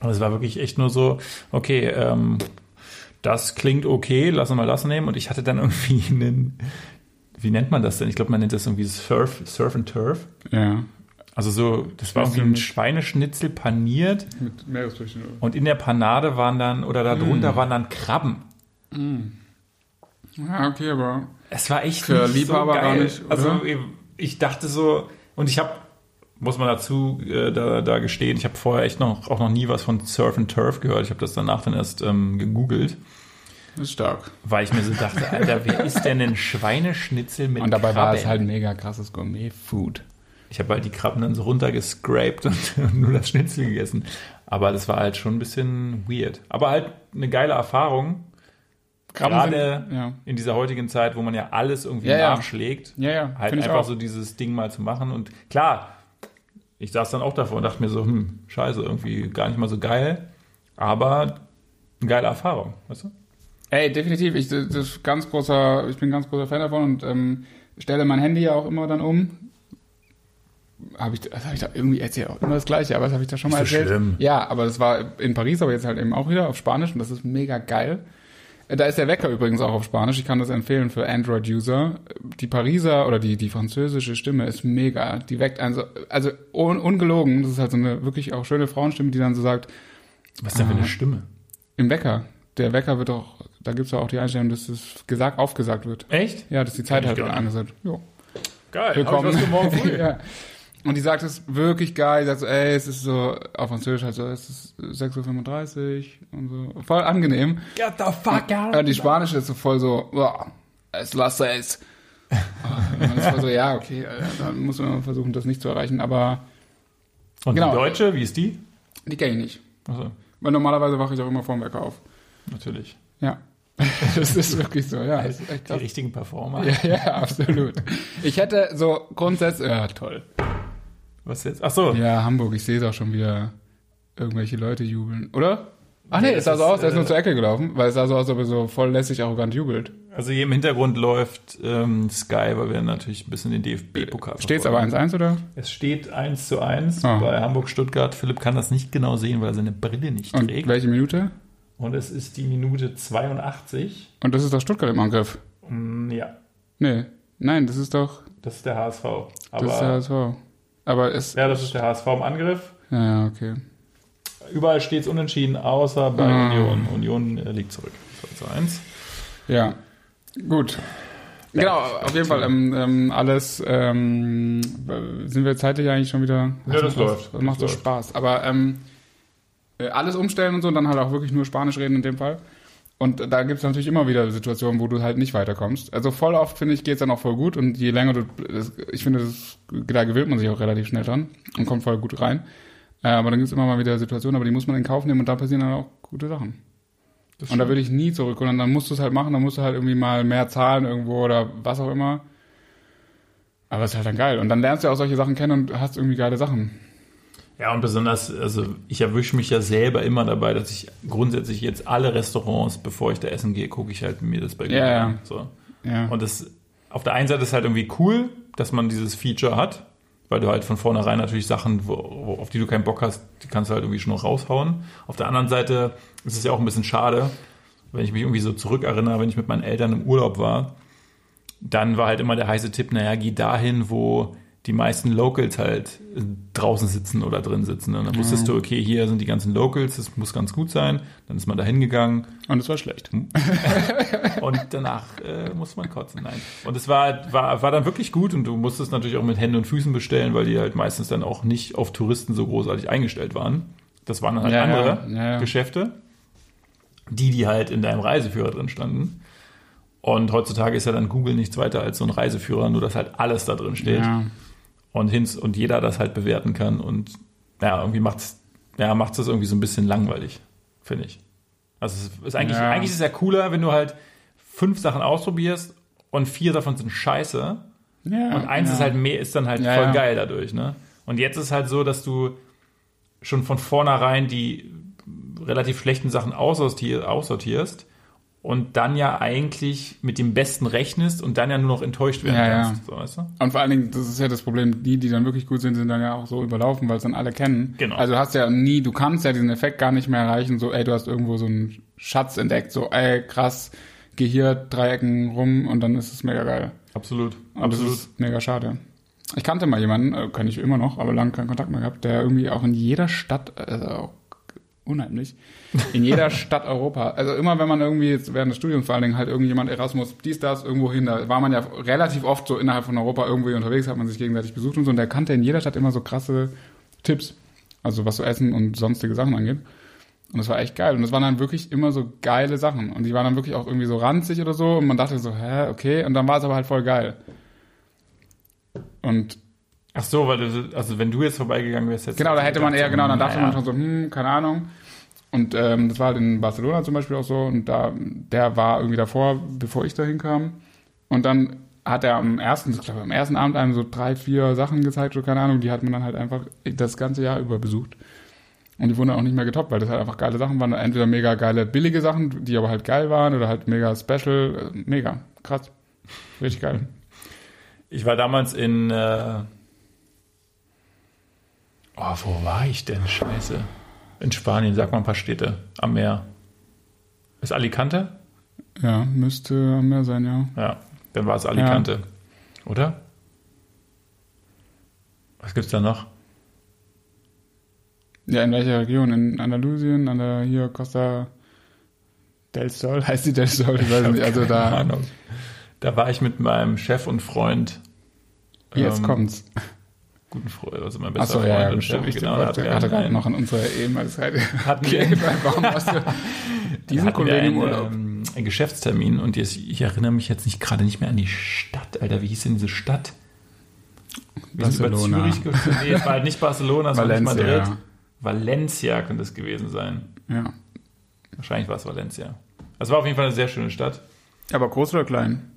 Und es war wirklich echt nur so, okay, ähm, das klingt okay, lassen wir das nehmen. Und ich hatte dann irgendwie *laughs* einen, wie nennt man das denn? Ich glaube, man nennt das irgendwie Surf, Surf and Turf. Ja. Also so, das war irgendwie ein? Schweineschnitzel paniert Mit Meeresfrüchten. und in der Panade waren dann, oder da drunter waren dann Krabben. Ja, okay, aber. Es war echt Für nicht Liebhaber so geil. gar nicht? Also ich dachte so, und ich habe, muss man dazu äh, da, da gestehen, ich habe vorher echt noch auch noch nie was von Surf and Turf gehört. Ich habe das danach dann erst ähm, gegoogelt, Das ist stark. weil ich mir so dachte, Alter, wer *laughs* ist denn ein Schweineschnitzel mit Und dabei war Krabben? es halt mega krasses Gourmet-Food. Ich habe halt die Krabben dann so runtergescrapt *laughs* und nur das Schnitzel gegessen. Aber das war halt schon ein bisschen weird. Aber halt eine geile Erfahrung. Krabben Gerade sind- ja. in dieser heutigen Zeit, wo man ja alles irgendwie Ja, ja. nachschlägt. Ja, ja, Halt find einfach so dieses Ding mal zu machen. Und klar, ich saß dann auch davor und dachte mir so, hm, scheiße, irgendwie gar nicht mal so geil. Aber eine geile Erfahrung, weißt du? Ey, definitiv. Ich, das ist ganz großer, ich bin ein ganz großer Fan davon und ähm, stelle mein Handy ja auch immer dann um. Habe ich, das habe ich da irgendwie erzählt, auch immer das Gleiche, aber das habe ich da schon mal Ist so erzählt. schlimm. Ja, aber das war in Paris, aber jetzt halt eben auch wieder auf Spanisch und das ist mega geil. Da ist der Wecker übrigens auch auf Spanisch. Ich kann das empfehlen für Android-User. Die Pariser oder die, die französische Stimme ist mega. Die weckt einen so, also un, ungelogen. Das ist halt so eine wirklich auch schöne Frauenstimme, die dann so sagt, Was ist denn für Ah. eine Stimme? im Wecker. Der Wecker wird auch, da gibt's ja auch die Einstellung, dass es gesagt, aufgesagt wird. Echt? Ja, dass die Zeit halt angesagt. Jo. Geil. Willkommen. Hab ich was für morgen früh. *laughs* ja. Und die sagt es wirklich geil. Die sagt so, ey, es ist so, auf Französisch halt so, es ist 6.35 Uhr und so. Voll angenehm. Get the fuck out. Ja, die Spanische ist so voll so, boah, es lasse es. *laughs* Und dann ist voll so, ja, okay, äh, dann muss man versuchen, das nicht zu erreichen. Aber Und Genau. die Deutsche, wie ist die? die kenne ich nicht. Achso, Weil normalerweise wache ich auch immer vorm Wecker auf. natürlich. Ja. *laughs* Das ist wirklich so, ja. Die krass. richtigen Performer. Ja, ja, absolut. Ich hätte so grundsätzlich, ja, toll. Was jetzt? Achso. Ja, Hamburg, ich sehe es auch schon wieder irgendwelche Leute jubeln. Oder? Ach nee, Nee, es sah so aus, der ist nur äh, zur Ecke gelaufen, weil es sah so aus, als ob er so voll lässig arrogant jubelt. Also hier im Hintergrund läuft ähm, Sky, weil wir natürlich ein bisschen den DFB-Pokal Steht's aber verfolgen. 1-1 oder? Es steht 1 zu 1 Ah. bei Hamburg-Stuttgart. Philipp kann das nicht genau sehen, weil er seine Brille nicht Und trägt. welche Minute? Und es ist die Minute 82. Und das ist doch Stuttgart im Angriff. Mm, ja, Nee, nein, das ist doch, das ist der HSV. das Aber, ist der HSV. Aber es, ja, das ist der HSV im Angriff. ja, ja, okay. Überall steht es unentschieden, außer bei Ah. Union. Union äh, liegt zurück. 2 zu 1. Ja, gut. Genau, auf jeden Fall ähm, ähm, alles. Ähm, sind wir zeitlich eigentlich schon wieder? Ja, das macht- läuft. Das macht so. Spaß. Aber ähm, äh, alles umstellen und so und dann halt auch wirklich nur Spanisch reden in dem Fall. Und da gibt es natürlich immer wieder Situationen, wo du halt nicht weiterkommst. Also voll oft, finde ich, geht's dann auch voll gut. Und je länger du, das, ich finde, das, da gewöhnt man sich auch relativ schnell dran und kommt voll gut rein. Äh, aber dann gibt's immer mal wieder Situationen, aber die muss man in Kauf nehmen und da passieren dann auch gute Sachen. Das Und da würde ich nie zurück. Und dann, dann musst du es halt machen, dann musst du halt irgendwie mal mehr zahlen irgendwo oder was auch immer. Aber es ist halt dann geil. Und dann lernst du auch solche Sachen kennen und hast irgendwie geile Sachen. Ja, und besonders, also ich erwische mich ja selber immer dabei, dass ich grundsätzlich jetzt alle Restaurants, bevor ich da essen gehe, gucke ich halt mir das bei Google Ja, an. So. Ja. Und das auf der einen Seite ist halt irgendwie cool, dass man dieses Feature hat, weil du halt von vornherein natürlich Sachen, wo, wo, auf die du keinen Bock hast, die kannst du halt irgendwie schon noch raushauen. Auf der anderen Seite ist es ja auch ein bisschen schade, wenn ich mich irgendwie so zurückerinnere, wenn ich mit meinen Eltern im Urlaub war, dann war halt immer der heiße Tipp, naja, geh dahin, wo die meisten Locals halt draußen sitzen oder drin sitzen. Und dann wusstest du, okay, hier sind die ganzen Locals, das muss ganz gut sein. Dann ist man da hingegangen. Und es war schlecht. *laughs* und danach äh, musste man kotzen. Nein. Und es war, war, war dann wirklich gut und du musstest natürlich auch mit Händen und Füßen bestellen, weil die halt meistens dann auch nicht auf Touristen so großartig eingestellt waren. Das waren dann halt Ja, andere ja. Geschäfte, die, die halt in deinem Reiseführer drin standen. Und heutzutage ist ja dann Google nichts weiter als so ein Reiseführer, nur dass halt alles da drin steht. Und hins und jeder das halt bewerten kann und ja, irgendwie macht's ja, macht's das irgendwie so ein bisschen langweilig, finde ich. Also es ist eigentlich Ja. eigentlich ist es ja cooler, wenn du halt fünf Sachen ausprobierst und vier davon sind scheiße Ja, und eins ja. ist halt mehr ist dann halt voll geil dadurch, ne? Und jetzt ist halt so, dass du schon von vornherein die relativ schlechten Sachen aussortier- aussortierst und dann ja eigentlich mit dem Besten rechnest und dann ja nur noch enttäuscht werden Ja, ja. kannst. So, weißt du? Und vor allen Dingen, das ist ja das Problem, die, die dann wirklich gut sind, sind dann ja auch so überlaufen, weil es dann alle kennen. Genau. Also du hast ja nie, du kannst ja diesen Effekt gar nicht mehr erreichen, so, ey, du hast irgendwo so einen Schatz entdeckt, so, ey, krass, geh hier drei Ecken rum und dann ist es mega geil. Absolut. Und Absolut. das ist mega schade. Ich kannte mal jemanden, äh, kann ich immer noch, aber lange keinen Kontakt mehr gehabt, der irgendwie auch in jeder Stadt, also auch unheimlich, in jeder *laughs* Stadt Europa, also immer wenn man irgendwie jetzt während des Studiums vor allen Dingen halt irgendjemand Erasmus, dies, das, irgendwo hin, da war man ja relativ oft so innerhalb von Europa irgendwie unterwegs, hat man sich gegenseitig besucht und so und der kannte in jeder Stadt immer so krasse Tipps, also was so Essen und sonstige Sachen angeht. Und das war echt geil. Und das waren dann wirklich immer so geile Sachen. Und die waren dann wirklich auch irgendwie so ranzig oder so. Und man dachte so, hä, okay. Und dann war es aber halt voll geil. Und Ach so, weil du, also wenn du jetzt vorbeigegangen wärst, jetzt genau, da hätte man eher, genau, dann dachte naja. man schon so, hm, keine Ahnung. Und ähm, das war halt in Barcelona zum Beispiel auch so. Und da, der war irgendwie davor, bevor ich dahin kam. Und dann hat er am ersten, ich glaube, am ersten Abend einem so drei, vier Sachen gezeigt, oder keine Ahnung, die hat man dann halt einfach das ganze Jahr über besucht. Und die wurden dann auch nicht mehr getoppt, weil das halt einfach geile Sachen waren. Entweder mega geile, billige Sachen, die aber halt geil waren, oder halt mega special. Äh, Mega, krass. Richtig geil. Ich war damals in. Äh oh, wo war ich denn? Scheiße. In Spanien, sag mal ein paar Städte am Meer. Ist Alicante? Ja, müsste am Meer sein, ja. Ja, dann war es Alicante. Oder? Was gibt's da noch? Ja, in welcher Region? In Andalusien, an der hier Costa del Sol, *laughs* heißt die del Sol? Ich weiß nicht. Also Keine da, Ahnung. Da war ich mit meinem Chef und Freund. jetzt ähm, kommt's. Guten Freund, also mein bester Achso, Freund. ja, ja, und Chef, ich genau, hatte, wir hatte gerade noch an unsere ehemalige Zeit. *laughs* Hatten *laughs* Okay, wir- warum hast du diesen Kollegen im Urlaub? ähm, einen Geschäftstermin und jetzt, ich erinnere mich jetzt nicht gerade nicht mehr an die Stadt, Alter. Wie hieß denn diese Stadt? Wir sind über Barcelona. Zürich. Nee, es war halt nicht Barcelona, nicht Valencia. Madrid. Valencia könnte es gewesen sein. Ja. Wahrscheinlich war es Valencia. Es war auf jeden Fall eine sehr schöne Stadt. Aber groß oder klein?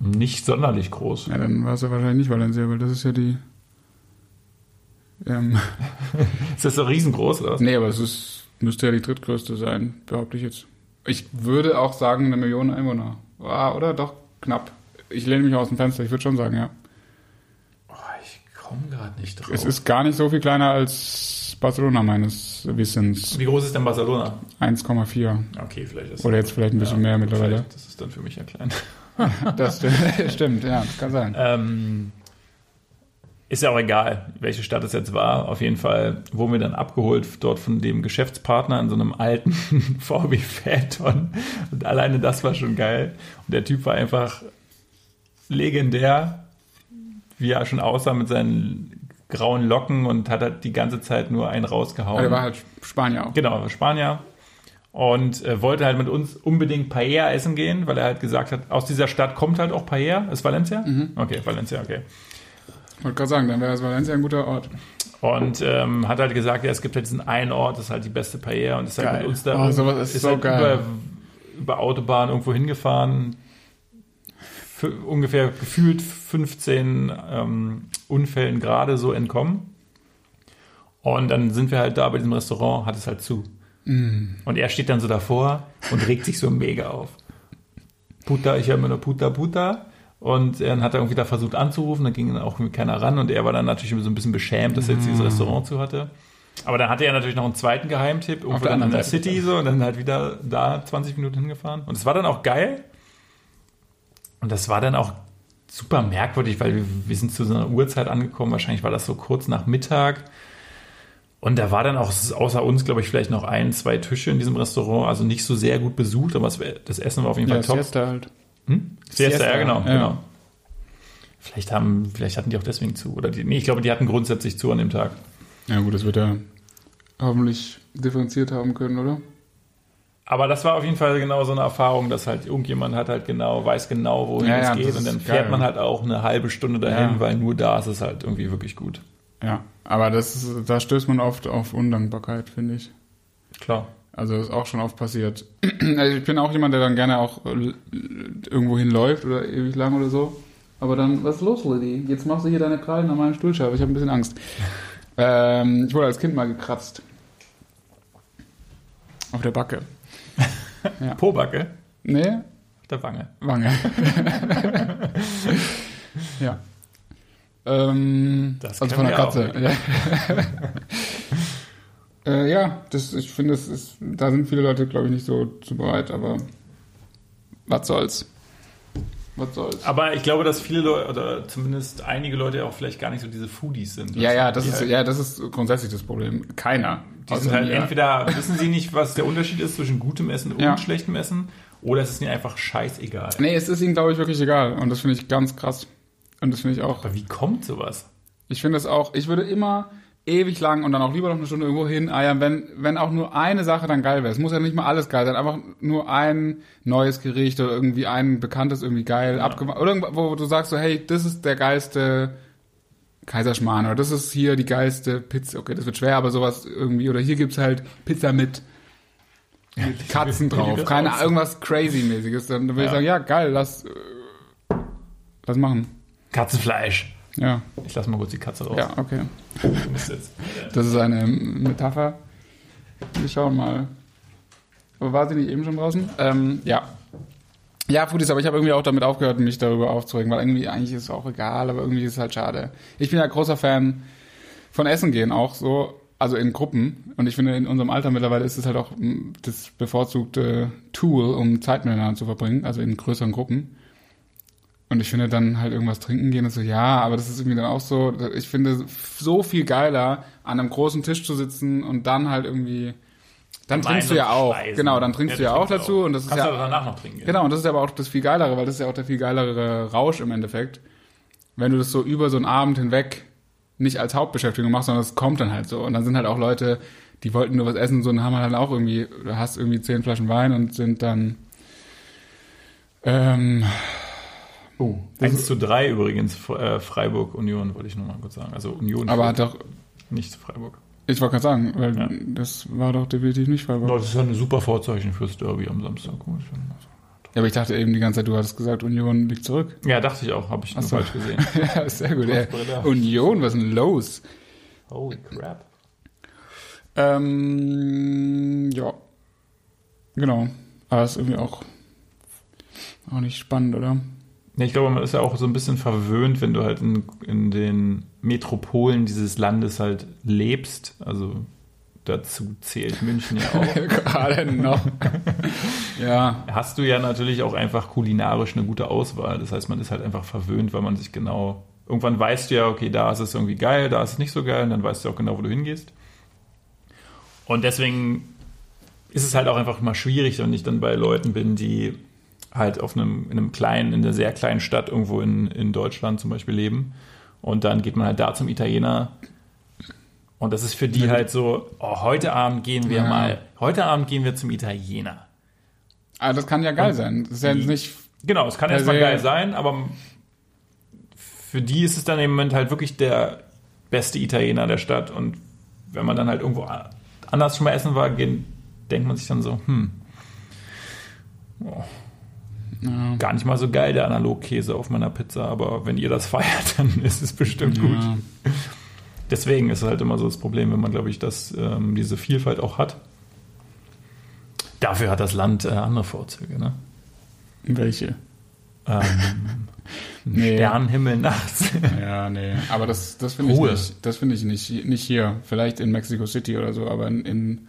Nicht sonderlich groß. Ja, dann war es ja wahrscheinlich nicht Valencia, weil das ist ja die. Ähm, *laughs* Ist das so riesengroß oder was? nee, aber es ist, müsste ja die drittgrößte sein, behaupte ich jetzt. Ich würde auch sagen, eine Million Einwohner. Ah, oder? Doch, knapp. Ich lehne mich aus dem Fenster, ich würde schon sagen, ja. Oh, ich komme gerade nicht drauf. Es ist gar nicht so viel kleiner als Barcelona meines Wissens. Wie groß ist denn Barcelona? 1,4. Okay, vielleicht ist Oder jetzt vielleicht ein bisschen mehr mittlerweile. Das ist dann für mich ja klein. *laughs* Das *laughs* stimmt, ja, kann sein. Ähm, ist ja auch egal, welche Stadt es jetzt war. Auf jeden Fall wurden wir dann abgeholt dort von dem Geschäftspartner in so einem alten *laughs* VW Phaeton. Und alleine das war schon geil. Und der Typ war einfach legendär, wie er schon aussah mit seinen grauen Locken und hat halt die ganze Zeit nur einen rausgehauen. Er war halt Spanier auch. Genau, er war Spanier. Und äh, wollte halt mit uns unbedingt Paella essen gehen, weil er halt gesagt hat, aus dieser Stadt kommt halt auch Paella. Ist Valencia? Okay, Valencia, okay. Ich wollte gerade sagen, dann wäre es Valencia ein guter Ort. Und ähm, hat halt gesagt, ja, es gibt halt diesen einen Ort, das ist halt die beste Paella und ist halt Geil. mit uns da Oh, sowas ist so halt geil. Über, über Autobahn irgendwo hingefahren, ungefähr gefühlt 15 ähm, Unfällen gerade so entkommen. Und dann sind wir halt da bei diesem Restaurant, hat es halt zu. Mm. Und er steht dann so davor und regt sich so mega auf. Puta, ich höre immer nur Puta, Puta. Und dann hat er irgendwie da versucht anzurufen, dann ging dann auch keiner ran und er war dann natürlich so ein bisschen beschämt, dass er jetzt dieses Restaurant zu hatte. Aber dann hatte er natürlich noch einen zweiten Geheimtipp, irgendwo dann in der Seite. City so und dann halt wieder da 20 Minuten hingefahren. Und es war dann auch geil. Und das war dann auch super merkwürdig, weil wir, wir sind zu so einer Uhrzeit angekommen. Wahrscheinlich war das so kurz nach Mittag. Und da war dann auch außer uns, glaube ich, vielleicht noch ein, zwei Tische in diesem Restaurant. Also nicht so sehr gut besucht, aber das Essen war auf jeden Ja, Fall top. Siesta halt. Hm? Siesta, ja, genau, ja. genau. Vielleicht haben, vielleicht hatten die auch deswegen zu. Oder die, nee, ich glaube, die hatten grundsätzlich zu an dem Tag. Ja gut, das wird er hoffentlich differenziert haben können, oder? Aber das war auf jeden Fall genau so eine Erfahrung, dass halt irgendjemand hat halt genau, weiß genau, wohin Ja, es ja, geht. Und dann fährt geil. man halt auch eine halbe Stunde dahin, Ja. weil nur da ist es halt irgendwie wirklich gut. Ja, aber das ist, da stößt man oft auf Undankbarkeit, finde ich. Klar. Also ist auch schon oft passiert. *clears throat* Also ich bin auch jemand, der dann gerne auch äh, irgendwo hinläuft oder ewig lang oder so. Aber dann, was ist los, Liddy? Jetzt machst du hier deine Krallen an meinem Stuhlscheibe. Ich habe ein bisschen Angst. *laughs* Ähm, ich wurde als Kind mal gekratzt. Auf der Backe. *laughs* Ja. Pobacke Nee, auf der Wange. Wange. *laughs* ja. Ähm, Das also von der Katze. Ja. äh, ja, das, ich finde, ist, da sind viele Leute, glaube ich, nicht so zu bereit, aber was soll's. Was soll's. Aber ich glaube, dass viele Leute, oder zumindest einige Leute auch vielleicht gar nicht so diese Foodies sind. Ja, ja, das ist, halt, ja, das ist grundsätzlich das Problem. Keiner. Die sind halt entweder, wissen sie nicht, was der Unterschied ist zwischen gutem Essen und Ja. schlechtem Essen, oder es ist ihnen einfach scheißegal. Nee, es ist ihnen, glaube ich, wirklich egal. Und das finde ich ganz krass. Und das finde ich auch. Aber wie kommt sowas? Ich finde es auch, ich würde immer ewig lang und dann auch lieber noch eine Stunde irgendwo hin eiern, wenn, wenn auch nur eine Sache dann geil wäre. Es muss ja nicht mal alles geil sein, einfach nur ein neues Gericht oder irgendwie ein bekanntes irgendwie geil Ja. abgemacht. Oder irgendwo, wo du sagst so, hey, das ist der geilste Kaiserschmarrn oder das ist hier die geilste Pizza. Okay, das wird schwer, aber sowas irgendwie. Oder hier gibt's halt Pizza mit, mit Katzen *laughs* drauf. Keine aussieht. irgendwas crazy-mäßiges. Dann würde ich Ja. sagen, ja, geil, lass, äh, lass machen. Katzenfleisch. Ja, Ich lasse mal kurz die Katze raus. ja, okay. Das ist eine Metapher. Wir schauen mal. Aber war sie nicht eben schon draußen? Ähm, ja. Ja, Foodies, aber ich habe irgendwie auch damit aufgehört, mich darüber aufzuregen, weil irgendwie eigentlich ist es auch egal, aber irgendwie ist es halt schade. Ich bin ja großer Fan von Essen gehen auch so, also in Gruppen. Und ich finde, in unserem Alter mittlerweile ist es halt auch mm, das bevorzugte Tool, um Zeit miteinander zu verbringen, also in größeren Gruppen. Und ich finde dann halt irgendwas trinken gehen und so, ja, aber das ist irgendwie dann auch so, ich finde so viel geiler, an einem großen Tisch zu sitzen und dann halt irgendwie, dann trinkst du ja auch. speisen. Genau, dann trinkst Ja, du ja auch dazu auch. und das ist Kannst ja, aber danach noch trinken. Genau, und das ist aber auch das viel geilere, weil das ist ja auch der viel geilere Rausch im Endeffekt. Wenn du das so über so einen Abend hinweg nicht als Hauptbeschäftigung machst, sondern es kommt dann halt so. Und dann sind halt auch Leute, die wollten nur was essen, so und haben halt auch irgendwie, du hast irgendwie zehn Flaschen Wein und sind dann ähm, Oh, 1 zu 3 übrigens, äh, Freiburg Union, wollte ich nur mal kurz sagen. Also Union, aber hat doch, nicht Freiburg. ich wollte gerade sagen, weil Ja. das war doch definitiv nicht Freiburg. Das ist ja ein super Vorzeichen fürs Derby am Samstag. Ja, aber ich dachte eben die ganze Zeit, du hattest gesagt, Union liegt zurück. Ja, dachte ich auch, habe ich so. falsch gesehen. *laughs* ja, sehr gut. Ey. Union, was ist denn los? Holy crap. Ähm, ja. Genau. Aber ist irgendwie auch, auch nicht spannend, oder? Ich glaube, man ist ja auch so ein bisschen verwöhnt, wenn du halt in, in den Metropolen dieses Landes halt lebst. Also dazu zählt München ja auch. *laughs* Gerade noch. ja. Hast du ja natürlich auch einfach kulinarisch eine gute Auswahl. Das heißt, man ist halt einfach verwöhnt, weil man sich genau. Irgendwann weißt du ja, okay, da ist es irgendwie geil, da ist es nicht so geil, und dann weißt du auch genau, wo du hingehst. Und deswegen ist es halt auch einfach mal schwierig, wenn ich dann bei Leuten bin, die halt auf einem, in einem kleinen, in einer sehr kleinen Stadt irgendwo in, in Deutschland zum Beispiel leben. Und dann geht man halt da zum Italiener. Und das ist für die halt so, oh, heute Abend gehen wir Ja. mal, heute Abend gehen wir zum Italiener. Aber das kann ja geil sein. Das ist ja nicht. Genau, es kann erstmal geil sein, aber für die ist es dann im Moment halt wirklich der beste Italiener der Stadt. Und wenn man dann halt irgendwo anders schon mal essen war, gehen, denkt man sich dann so, hm, Ja. gar nicht mal so geil, der Analogkäse auf meiner Pizza, aber wenn ihr das feiert, *laughs* dann ist es bestimmt gut. Ja. Deswegen ist es halt immer so das Problem, wenn man, glaube ich, das, ähm, diese Vielfalt auch hat. Dafür hat das Land äh, andere Vorzüge, ne? Welche? Ähm, *laughs* Nee. Sternenhimmel nachts. *laughs* Ja, nee. Aber das, das finde ich nicht. Das finde ich nicht, nicht hier. Vielleicht in Mexico City oder so, aber in, in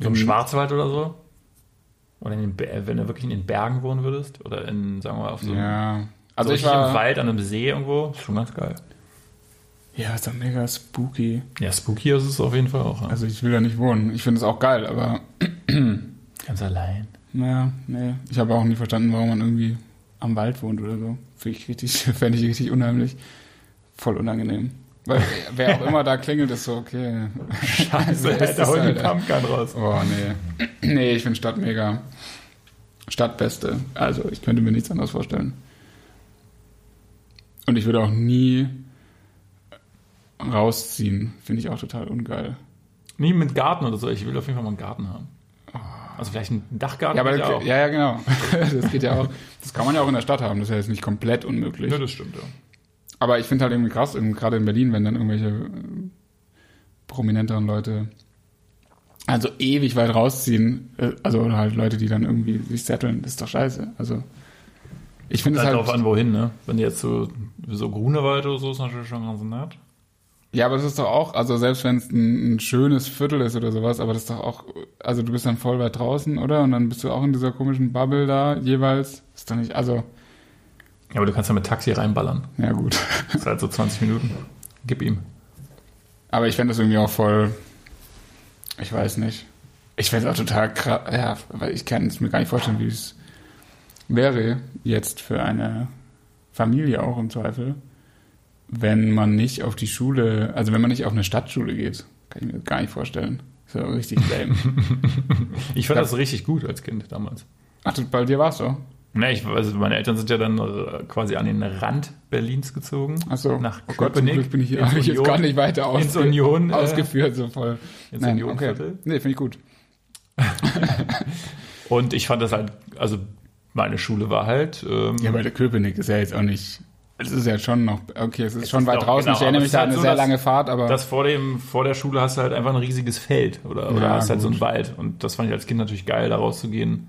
So im Schwarzwald oder so? Oder in den, wenn du wirklich in den Bergen wohnen würdest? Oder in, sagen wir mal, auf so einem Ja. Also so ich war, im Wald an einem See irgendwo, ist schon ganz geil. ja, ist doch mega spooky. Ja, spooky ist es auf jeden Fall auch. ja. Also ich will da nicht wohnen. Ich finde es auch geil, aber Ganz allein. naja, nee. Ich habe auch nie verstanden, warum man irgendwie am Wald wohnt oder so. Finde ich richtig, *laughs* fände ich richtig unheimlich. Voll unangenehm. Weil wer auch immer da klingelt, ist so, okay. *laughs* Scheiße, da holen die? Pumpgun raus. Oh, nee. *clears throat* Nee, ich finde Stadt mega. Stadtbeste. Also, ich könnte mir nichts anderes vorstellen. Und ich würde auch nie rausziehen. Finde ich auch total ungeil. Nie mit Garten oder so. Ich will auf jeden Fall mal einen Garten haben. Also vielleicht einen Dachgarten. Ja, aber ja, auch. ja, genau. *laughs* Das geht ja auch. Das kann man ja auch in der Stadt haben. Das ist ja jetzt nicht komplett unmöglich. Ja, das stimmt, ja. Aber ich finde halt irgendwie krass, gerade in Berlin, wenn dann irgendwelche äh, prominenteren Leute also ewig weit rausziehen, äh, also halt Leute, die dann irgendwie sich setteln, das ist doch scheiße. Also ich finde es Halt halt, drauf an, wohin, ne? Wenn jetzt so, so Grunewald oder so ist natürlich schon ganz nett. ja, aber das ist doch auch, also selbst wenn es ein, ein schönes Viertel ist oder sowas, aber das ist doch auch, also du bist dann voll weit draußen, oder? Und dann bist du auch in dieser komischen Bubble da jeweils. Ist doch nicht, also, Ja, aber du kannst ja mit Taxi reinballern. ja gut. Das *laughs* ist halt so 20 Minuten. Gib ihm. Aber ich fände das irgendwie auch voll. Ich weiß nicht. Ich fände es auch total krass. Ja, weil ich kann es mir gar nicht vorstellen, wie es wäre jetzt für eine Familie auch im Zweifel, wenn man nicht auf die Schule, also wenn man nicht auf eine Stadtschule geht. Kann ich mir das gar nicht vorstellen. So richtig lame. *laughs* Ich fand Ja. das richtig gut als Kind damals. Ach, du, bei dir warst du? Ne, ich, also meine Eltern sind ja dann äh, quasi an den Rand Berlins gezogen. Achso. Nach oh Gott, zum Köpenick, Glück bin ich hier. ich jetzt Union- gar nicht weiter aus, ins Union, äh, ausgeführt, so voll. ins Nein, okay. Unionviertel. Nee, finde ich gut. *laughs* Und ich fand das halt, also meine Schule war halt. Ähm, Ja, aber der Köpenick ist ja jetzt auch nicht. Es ist ja schon noch. Okay, es ist schon ist weit doch- draußen. genau, ich erinnere mich es ist da halt eine so, sehr dass- lange Fahrt, aber. das vor dem, vor der Schule hast du halt einfach ein riesiges Feld oder, oder Ja, hast halt so einen gut. Wald. Und das fand ich als Kind natürlich geil, da rauszugehen.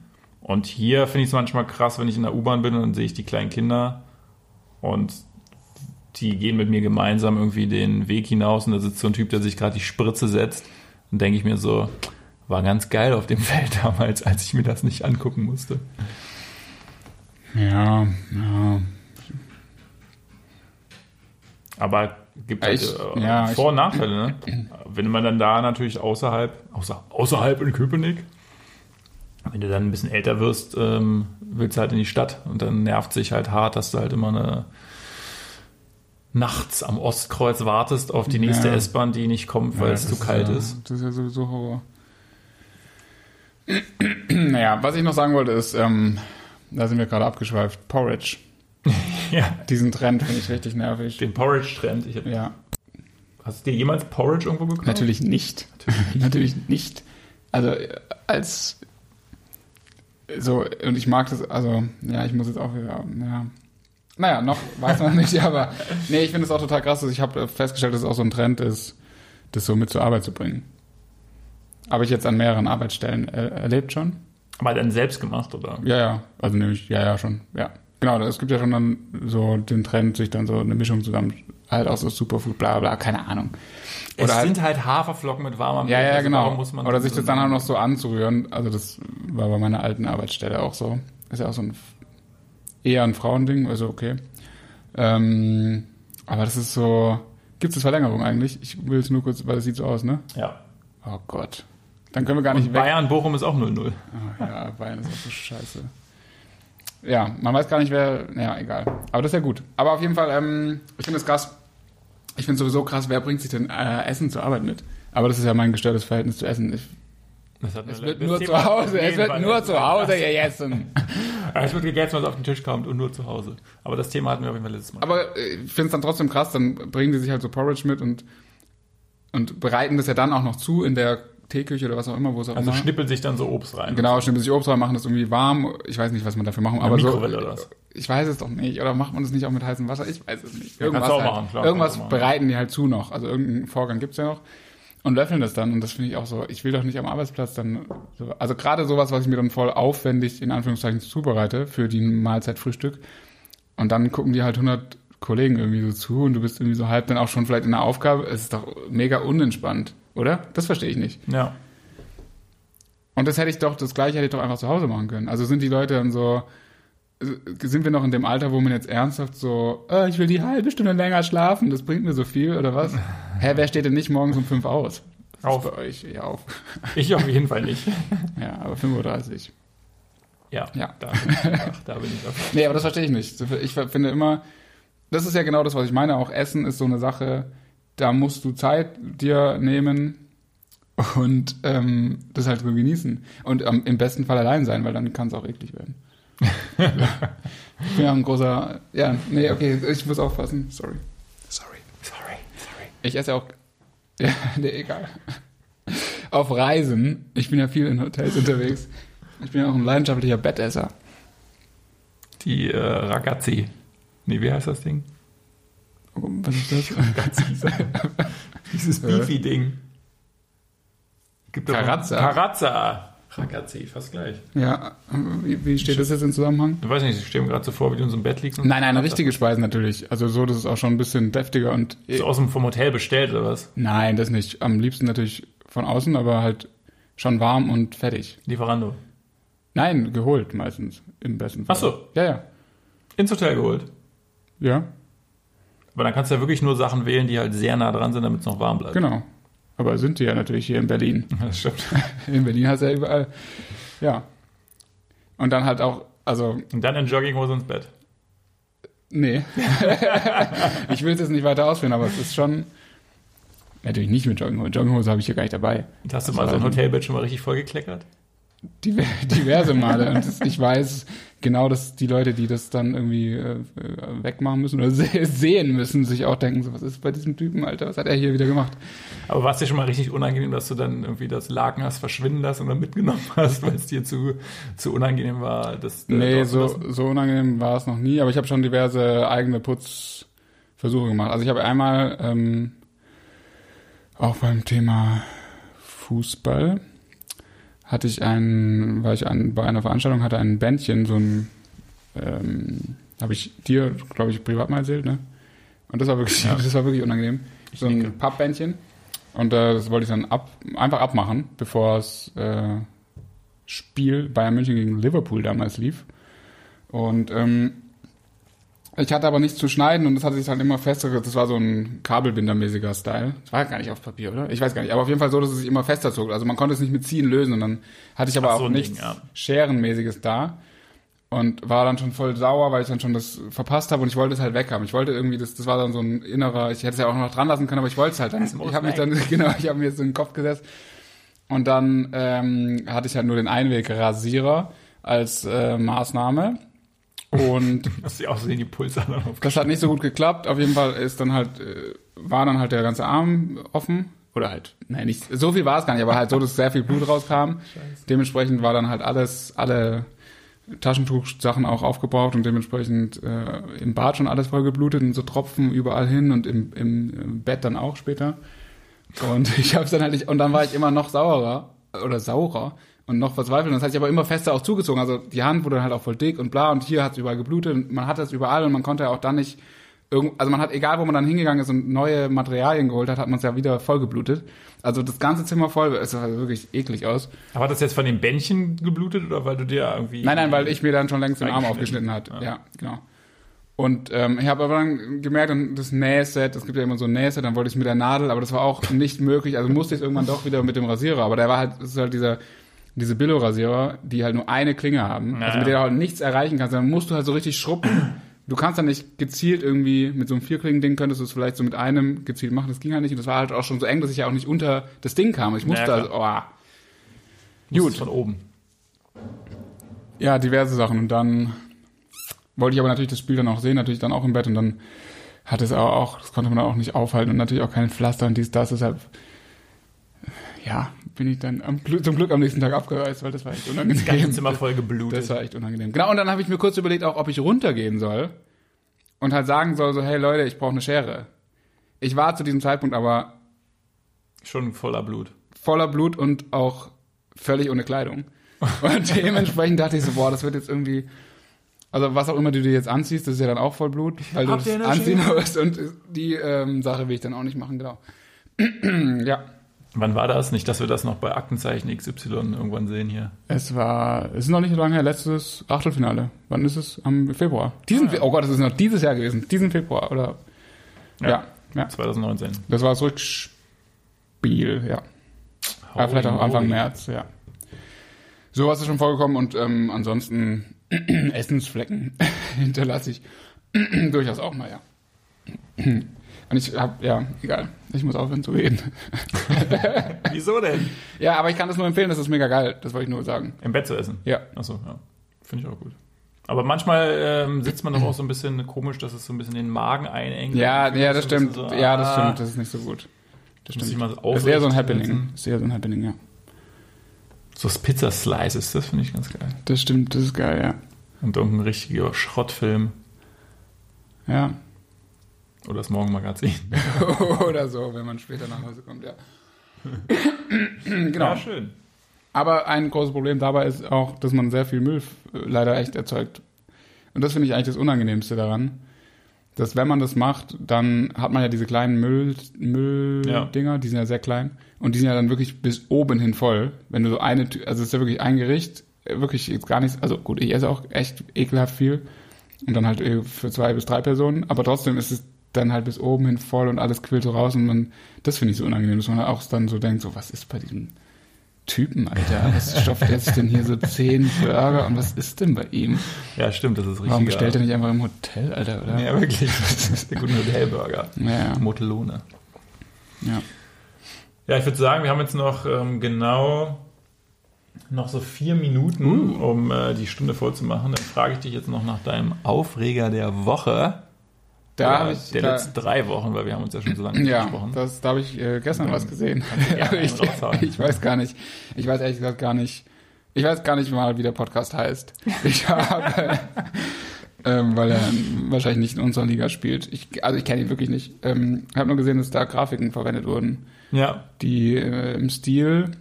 Und hier finde ich es manchmal krass, wenn ich in der U-Bahn bin und dann sehe ich die kleinen Kinder und die gehen mit mir gemeinsam irgendwie den Weg hinaus und da sitzt so ein Typ, der sich gerade die Spritze setzt. Und denke ich mir so, war ganz geil auf dem *laughs* Feld damals, als ich mir das nicht angucken musste. ja, ja. Aber gibt halt Ich- äh, ja, Vor- und Nachteile, ne? Wenn man dann da natürlich außerhalb, außer, außerhalb in Köpenick, wenn du dann ein bisschen älter wirst, ähm, willst du halt in die Stadt und dann nervt sich halt hart, dass du halt immer eine nachts am Ostkreuz wartest auf die nächste Ja. S-Bahn, die nicht kommt, weil Ja, es zu kalt ja, ist. Das ist ja sowieso Horror. *clears throat* naja, was ich noch sagen wollte ist, ähm, da sind wir gerade abgeschweift. Porridge. *laughs* Ja, Diesen Trend finde ich richtig nervig. den Porridge-Trend. Ja, Hast du dir jemals Porridge irgendwo gekauft? natürlich nicht. *laughs* Natürlich nicht. Also äh, als so, und ich mag das, also, ja, ich muss jetzt auch wieder, ja. Naja, noch weiß man *laughs* nicht, aber nee, ich finde es auch total krass, dass ich habe festgestellt, dass es auch so ein Trend ist, das so mit zur Arbeit zu bringen. Habe ich jetzt an mehreren Arbeitsstellen äh, erlebt schon. Aber dann selbst gemacht, oder? Ja, ja, also nämlich, ja, ja, schon, ja. Genau, es gibt ja schon dann so den Trend, sich dann so eine Mischung zusammen, halt auch so Superfood, bla bla, keine Ahnung. Es Oder halt- sind halt Haferflocken mit warmer Ja, Milch, ja, also genau. warum Muss man Oder sich das dann auch noch so anzurühren. Also das war bei meiner alten Arbeitsstelle auch so. Ist ja auch so ein eher ein Frauending, also okay. Ähm, aber das ist so. Gibt es Verlängerung eigentlich? Ich will es nur kurz, weil es sieht so aus, ne? Ja. Oh Gott. Dann können wir gar nicht Und weg. Bayern, Bochum ist auch 0-0. Ah, ja, Bayern ist auch so scheiße. Ja, man weiß gar nicht, wer. Ja, egal. Aber das ist ja gut. Aber auf jeden Fall, ähm, ich finde es krass. Ich finde sowieso krass, wer bringt sich denn äh, Essen zur Arbeit mit? Aber das ist ja mein gestörtes Verhältnis zu Essen. Ich, es wird nur Thema zu Hause, es wird Fall- nur zu Hause gegessen. *laughs* Es wird gegessen, was auf den Tisch kommt und nur zu Hause. Aber das Thema hatten wir auf jeden Fall letztes Mal. Aber äh, ich finde es dann trotzdem krass, dann bringen die sich halt so Porridge mit und, und bereiten das ja dann auch noch zu in der Teeküche oder was auch immer, wo es auch also immer. schnippeln sich dann so Obst rein. Genau, schnippeln sich Obst rein, machen das irgendwie warm. Ich weiß nicht, was man dafür machen, aber so. Mikrowelle oder was? Ich weiß es doch nicht. Oder macht man das nicht auch mit heißem Wasser? Ich weiß es nicht. Irgendwas, halt. machen, klar, Irgendwas bereiten die halt zu noch. Also irgendeinen Vorgang gibt's ja noch. Und löffeln das dann. Und das finde ich auch so. Ich will doch nicht am Arbeitsplatz dann. So, also gerade sowas, was ich mir dann voll aufwendig in Anführungszeichen zubereite für die Mahlzeit Frühstück. Und dann gucken die halt 100 Kollegen irgendwie so zu und du bist irgendwie so halb dann auch schon vielleicht in der Aufgabe. Es ist doch mega unentspannt, oder? Das verstehe ich nicht. Ja. Und das hätte ich doch, das gleiche hätte ich doch einfach zu Hause machen können. Also sind die Leute dann so, sind wir noch in dem Alter, wo man jetzt ernsthaft so, äh, ich will die halbe Stunde länger schlafen, das bringt mir so viel oder was? *laughs* Hä, wer steht denn nicht morgens um fünf aus? Das Auf. Bei euch ja auf. *laughs* Ich auf jeden Fall nicht. *laughs* Ja, aber 5.30 Uhr. Ja, Ja. Da, da bin ich auf. Nee, aber das verstehe ich nicht. Ich finde immer, das ist ja genau das, was ich meine. Auch Essen ist so eine Sache, da musst du Zeit dir nehmen und ähm, das halt so genießen. Und ähm, im besten Fall allein sein, weil dann kann es auch eklig werden. *laughs* ich bin ja ein großer, ja, nee, okay, ich muss aufpassen. Sorry. Sorry. Sorry, sorry. Ich esse auch, ja, *laughs* nee, egal. Auf Reisen, ich bin ja viel in Hotels unterwegs. Ich bin ja auch ein leidenschaftlicher Bettesser. Die äh, Ragazzi. Nee, wie heißt das Ding? Was ist das? *laughs* Dieses Äh. Beefy-Ding. Karazza. Karazza. Ragazzi, fast gleich. Ja, wie, wie steht das jetzt im Zusammenhang? Ich weiß nicht, ich stelle mir gerade so vor, wie du in so einem Bett liegst. und- Nein, nein, richtige Speisen natürlich. Also so, das ist auch schon ein bisschen deftiger und So aus dem vom Hotel bestellt oder was? nein, das nicht. Am liebsten natürlich von außen, aber halt schon warm und fertig. Lieferando. Nein, geholt meistens im besten Fall. Ach so. Ja, ja. Ins Hotel geholt. Ja, Aber dann kannst du ja wirklich nur Sachen wählen, die halt sehr nah dran sind, damit es noch warm bleibt. genau. Aber sind die ja natürlich hier in Berlin. *laughs* Das stimmt. *laughs* In Berlin hast du ja überall. Ja. Und dann halt auch, also, Und dann in Jogginghose ins Bett. nee. *laughs* ich will es jetzt nicht weiter ausführen, aber es ist schon. Natürlich nicht mit Jogginghose. Jogginghose habe ich hier gar nicht dabei. Und hast du Das mal so ein Hotelbett schon mal richtig vollgekleckert? Diver- diverse Male. Und das, ich weiß genau, dass die Leute, die das dann irgendwie äh, wegmachen müssen oder se *laughs* sehen müssen, sich auch denken, so, was ist bei diesem Typen, Alter, was hat er hier wieder gemacht? Aber war es dir schon mal richtig unangenehm, dass du dann irgendwie das Laken hast verschwinden lassen und dann mitgenommen hast, weil es dir zu, zu unangenehm war? Das, äh, nee, so, so unangenehm war es noch nie, aber ich habe schon diverse eigene Putzversuche gemacht. Also ich habe einmal ähm, auch beim Thema Fußball hatte ich einen, war ich an, bei einer Veranstaltung, hatte ein Bändchen, so ein, ähm, habe ich dir, glaube ich, privat mal erzählt, ne? Und das war wirklich, Ja. *laughs* das war wirklich unangenehm. So ein Pappbändchen. Und äh, das wollte ich dann ab, einfach abmachen, bevor das äh, Spiel Bayern München gegen Liverpool damals lief. Und ähm, ich hatte aber nichts zu schneiden und das hatte sich halt immer fester, das war so ein Kabelbindermäßiger Style. Das war gar nicht auf Papier, oder? Ich weiß gar nicht, aber auf jeden Fall so, dass es sich immer fester zog. Also man konnte es nicht mit Ziehen lösen und dann hatte ich aber Ach, so auch ein Ding, nichts ja. Scherenmäßiges da und war dann schon voll sauer, weil ich dann schon das verpasst habe und ich wollte es halt weghaben. Ich wollte irgendwie, das, das war dann so ein innerer, ich hätte es ja auch noch dran lassen können, aber ich wollte es halt dann. *laughs* Ich habe mich weg. dann, *laughs* genau, ich habe mir jetzt so in den Kopf gesetzt und dann ähm, hatte ich halt nur den Einwegrasierer als äh, Maßnahme und Hast du außerdem die auf. das hat nicht so gut geklappt. Auf jeden Fall ist dann halt, äh, war dann halt der ganze Arm offen. Oder halt, nein, nicht, so viel war es gar nicht, aber halt so, dass sehr viel Blut rauskam. Dementsprechend war dann halt alles, alle Taschentuchsachen auch aufgebraucht und dementsprechend äh, im Bad schon alles voll geblutet und so Tropfen überall hin und im, im, im Bett dann auch später. Und *laughs* ich hab's dann halt nicht, und dann war ich immer noch saurer oder saurer und noch verzweifelt. Und das hat sich aber immer fester auch zugezogen. Also die Hand wurde dann halt auch voll dick und bla und hier hat's überall geblutet und man hat das überall und man konnte ja auch dann nicht irgend, also man hat, egal wo man dann hingegangen ist und neue Materialien geholt hat, hat man es ja wieder voll geblutet. Also das ganze Zimmer voll, es sah wirklich eklig aus. Aber hat das jetzt von den Bändchen geblutet oder weil du dir irgendwie. Nein, nein, weil ich mir dann schon längst den Arm aufgeschnitten hat. Ja. Ja, genau. Und ähm, ich habe aber dann gemerkt, und das Nähset, es gibt ja immer so ein Nähset, dann wollte ich es mit der Nadel, aber das war auch nicht möglich. Also musste ich irgendwann doch wieder mit dem Rasierer. Aber der war halt, das ist halt dieser, diese Billo-Rasierer, die halt nur eine Klinge haben, Ja, also mit der du halt nichts erreichen kannst. Dann musst du halt so richtig schruppen. *clears throat* Du kannst dann nicht gezielt irgendwie mit so einem Vierklingen-Ding könntest du es vielleicht so mit einem gezielt machen. Das ging halt nicht. Und das war halt auch schon so eng, dass ich ja auch nicht unter das Ding kam. Ich musste Ja, also, oh, Gut. Von oben. Ja, diverse Sachen. Und dann wollte ich aber natürlich das Spiel dann auch sehen, natürlich dann auch im Bett. Und dann hat es auch, auch das konnte man auch nicht aufhalten. Und natürlich auch kein Pflaster und dies, das. Deshalb, ja, bin ich dann am, zum Glück am nächsten Tag abgereist, weil das war echt unangenehm. Das ganze Zimmer voll geblutet. Das war echt unangenehm. Genau, und dann habe ich mir kurz überlegt, auch ob ich runtergehen soll und halt sagen soll, so, hey Leute, ich brauche eine Schere. Ich war zu diesem Zeitpunkt aber Schon voller Blut. voller Blut und auch völlig ohne Kleidung. Und *laughs* dementsprechend dachte ich so, boah, das wird jetzt irgendwie, also was auch immer du dir jetzt anziehst, das ist ja dann auch voll Blut, weil Habt du das anziehen musst und die ähm, Sache will ich dann auch nicht machen, genau. *clears throat* ja, Wann war das? Nicht, dass wir das noch bei Aktenzeichen XY irgendwann sehen hier. Es war, es ist noch nicht so lange her, letztes Achtelfinale. Wann ist es? Am Februar. Diesen, Ah, ja. Oh Gott, das ist noch dieses Jahr gewesen. Diesen Februar, oder? Ja. Ja, ja. 2019. Das war das Rückspiel, ja. Ja, vielleicht auch Anfang März, ja. Sowas ist schon vorgekommen und ähm, ansonsten *clears throat* Essensflecken *clears throat* hinterlasse ich *clears throat* durchaus auch mal, ja. Und ich hab, ja, egal. Ich muss aufhören zu reden. *laughs* Wieso denn? Ja, aber ich kann das nur empfehlen, das ist mega geil. Das wollte ich nur sagen. Im Bett zu essen. Ja. Achso, ja. Finde ich auch gut. Aber manchmal ähm, sitzt man doch auch so ein bisschen komisch, dass es so ein bisschen den Magen einengt. Ja, ja, das so stimmt. so, ja, das ah, stimmt. Das ist nicht so gut. Das stimmt. mal so Das ist eher so ein Happening. Das ist eher so ein Happening, ja. So das Pizza-Slices, das finde ich ganz geil. Das stimmt, das ist geil, ja. Und irgendein richtiger Schrottfilm Ja. Oder das Morgenmagazin. *laughs* Oder so, wenn man später nach Hause kommt, ja. genau. Ja, schön. Aber ein großes Problem dabei ist auch, dass man sehr viel Müll äh, leider echt erzeugt. Und das finde ich eigentlich das Unangenehmste daran. Dass wenn man das macht, dann hat man ja diese kleinen Müll, Mülldinger, die sind ja sehr klein. Und die sind ja dann wirklich bis oben hin voll. Wenn du so eine, also es ist ja wirklich ein Gericht, äh, wirklich jetzt gar nichts, also gut, ich esse auch echt ekelhaft viel. Und dann halt äh, für zwei bis drei Personen. Aber trotzdem ist es dann halt bis oben hin voll und alles quillt so raus. Und man, das finde ich so unangenehm, dass man auch dann so denkt, so was ist bei diesem Typen, Alter? Was stopft er sich denn hier so zehn Burger und was ist denn bei ihm? Ja, stimmt, das ist richtig. Warum bestellt er nicht einfach im Hotel, Alter, oder? Ja, wirklich. *laughs* Das ist der gute Hotelburger. Ja, Motelone. ja. Ja, ich würde sagen, wir haben jetzt noch ähm, genau noch so vier Minuten, um äh, die Stunde voll zu machen. Dann frage ich dich jetzt noch nach deinem Aufreger der Woche. Da habe ich, der da, letzten drei Wochen, weil wir haben uns ja schon so lange nicht ja, gesprochen. das, da habe ich äh, gestern was gesehen. *laughs* ich, ich weiß gar nicht, ich weiß ehrlich gesagt gar nicht, ich weiß gar nicht mal, wie der Podcast heißt. Ich *laughs* habe, ähm, weil er wahrscheinlich nicht in unserer Liga spielt. Ich, also ich kenne ihn wirklich nicht. Ähm, ich habe nur gesehen, dass da Grafiken verwendet wurden. Ja, die äh, im Stil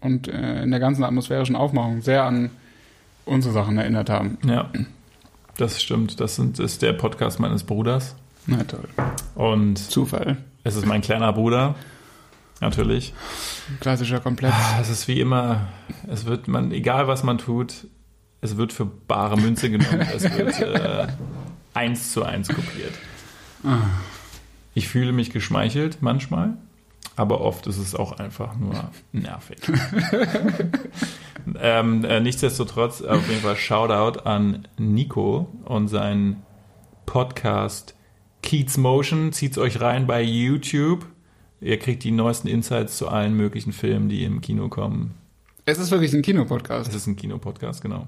und äh, in der ganzen atmosphärischen Aufmachung sehr an unsere Sachen erinnert haben. ja. Das stimmt. Das sind, ist der Podcast meines Bruders. Na toll. Und Zufall. es ist mein kleiner Bruder. Natürlich. Klassischer Komplett. Ah, Es ist wie immer, es wird man, egal was man tut, es wird für bare Münze genommen. es wird *laughs* äh, eins zu eins kopiert. Ich fühle mich geschmeichelt manchmal, aber oft ist es auch einfach nur nervig. *laughs* ähm, äh, nichtsdestotrotz auf jeden Fall Shoutout an Nico und seinen Podcast Keats Motion. Zieht's euch rein bei YouTube. Ihr kriegt die neuesten Insights zu allen möglichen Filmen, die im Kino kommen. Es ist wirklich ein Kinopodcast. Das ist ein Kinopodcast, genau.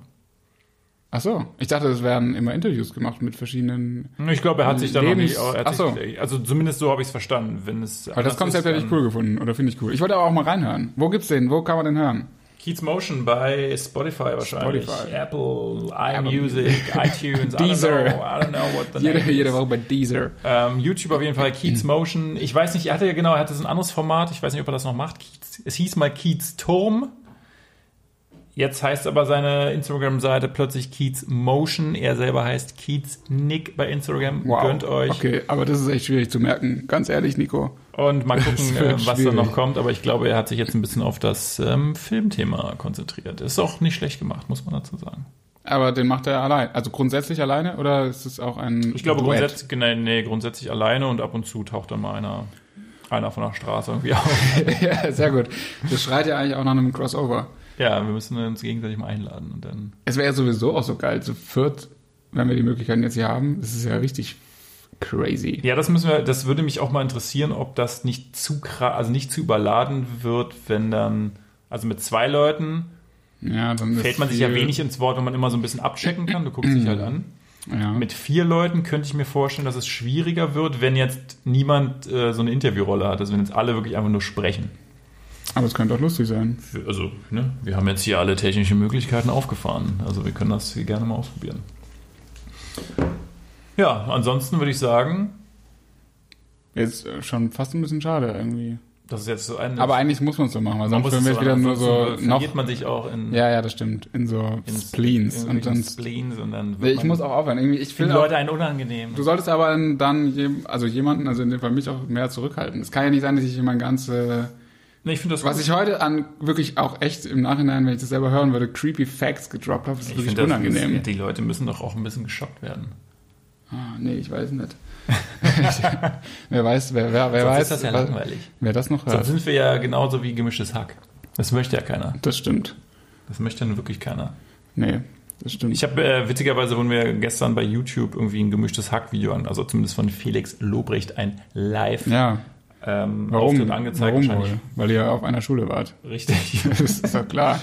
Ach so, ich dachte, es werden immer Interviews gemacht mit verschiedenen. Ich glaube, er hat sich da noch nicht. Ach so. sich, also zumindest so habe ich es verstanden. Wenn es Aber das Konzept hätte ich cool gefunden oder finde ich cool. Ich wollte aber auch mal reinhören. Wo gibt's den? Wo kann man den hören? Keats Motion bei Spotify wahrscheinlich. Spotify. Apple, iMusic, *laughs* iTunes, Deezer. I don't know, I don't know what the Jede, name jede. Woche bei Deezer. Ähm, YouTube auf jeden Fall, Keats Motion. Ich weiß nicht, er hatte ja genau, er hatte so ein anderes Format. Ich weiß nicht, ob er das noch macht. Keats, es hieß mal Keats Turm. Jetzt heißt aber seine Instagram-Seite plötzlich Keats Motion. Er selber heißt Keats Nick bei Instagram. Wow. Gönnt euch. Okay, aber das ist echt schwierig zu merken. Ganz ehrlich, Nico. Und mal gucken, äh, was da schwierig. noch kommt. Aber ich glaube, er hat sich jetzt ein bisschen auf das ähm, Filmthema konzentriert. Ist auch nicht schlecht gemacht, muss man dazu sagen. Aber den macht er allein. Also grundsätzlich alleine oder ist es auch ein. Ich glaube grundsätzlich, nee, nee, grundsätzlich alleine und ab und zu taucht dann mal einer, einer von der Straße irgendwie auf. *laughs* ja, sehr gut. Das schreit ja eigentlich auch nach einem Crossover. Ja, wir müssen uns gegenseitig mal einladen und dann. Es wäre ja sowieso auch so geil, zu viert, wenn wir die Möglichkeiten jetzt hier haben. Das ist ja richtig crazy. Ja, das müssen wir, das würde mich auch mal interessieren, ob das nicht zu krass, also nicht zu überladen wird, wenn dann, also mit zwei Leuten Ja, fällt man sich ja wenig ins Wort, wenn man immer so ein bisschen abchecken kann. Du guckst dich halt an. Ja. Mit vier Leuten könnte ich mir vorstellen, dass es schwieriger wird, wenn jetzt niemand äh, so eine Interviewrolle hat. Also wenn jetzt alle wirklich einfach nur sprechen. Aber es könnte auch lustig sein. Also, ne, wir haben jetzt hier alle technischen Möglichkeiten aufgefahren. Also wir können das hier gerne mal ausprobieren. Ja, ansonsten würde ich sagen, Jetzt äh, schon fast ein bisschen schade irgendwie. das ist jetzt so ein. Aber eigentlich muss man es so machen, weil sonst würden wir jetzt wieder nur so verliert man sich auch in, Ja, ja, das stimmt. In so in Spleens. in Und dann, Spleens und dann ich muss auch aufhören. Irgendwie, ich finde Leute einen unangenehm. Du solltest aber dann, je, also jemanden, also in dem Fall mich auch mehr zurückhalten. Es kann ja nicht sein, dass ich immer ganze Nee, ich das Was gut. ich heute an wirklich auch echt im Nachhinein, wenn ich das selber hören würde, creepy Facts gedroppt habe, ist ich wirklich unangenehm. das- die Leute müssen doch auch ein bisschen geschockt werden. Ah, nee, ich weiß nicht. *laughs* wer weiß, wer, wer, wer Sonst weiß, ist das ja wer, langweilig. wer das noch Sonst hört. sind wir ja genauso wie gemischtes Hack. Das möchte ja keiner. Das stimmt. Das möchte nun wirklich keiner. Nee, das stimmt. Ich habe äh, witzigerweise wurden wir gestern bei YouTube irgendwie ein gemischtes Hack-Video an, also zumindest von Felix Lobrecht ein Live ja, ähm, warum? Auftritt angezeigt. warum wahrscheinlich. wohl? Weil ihr auf einer Schule wart. Richtig. *laughs* Das ist doch klar.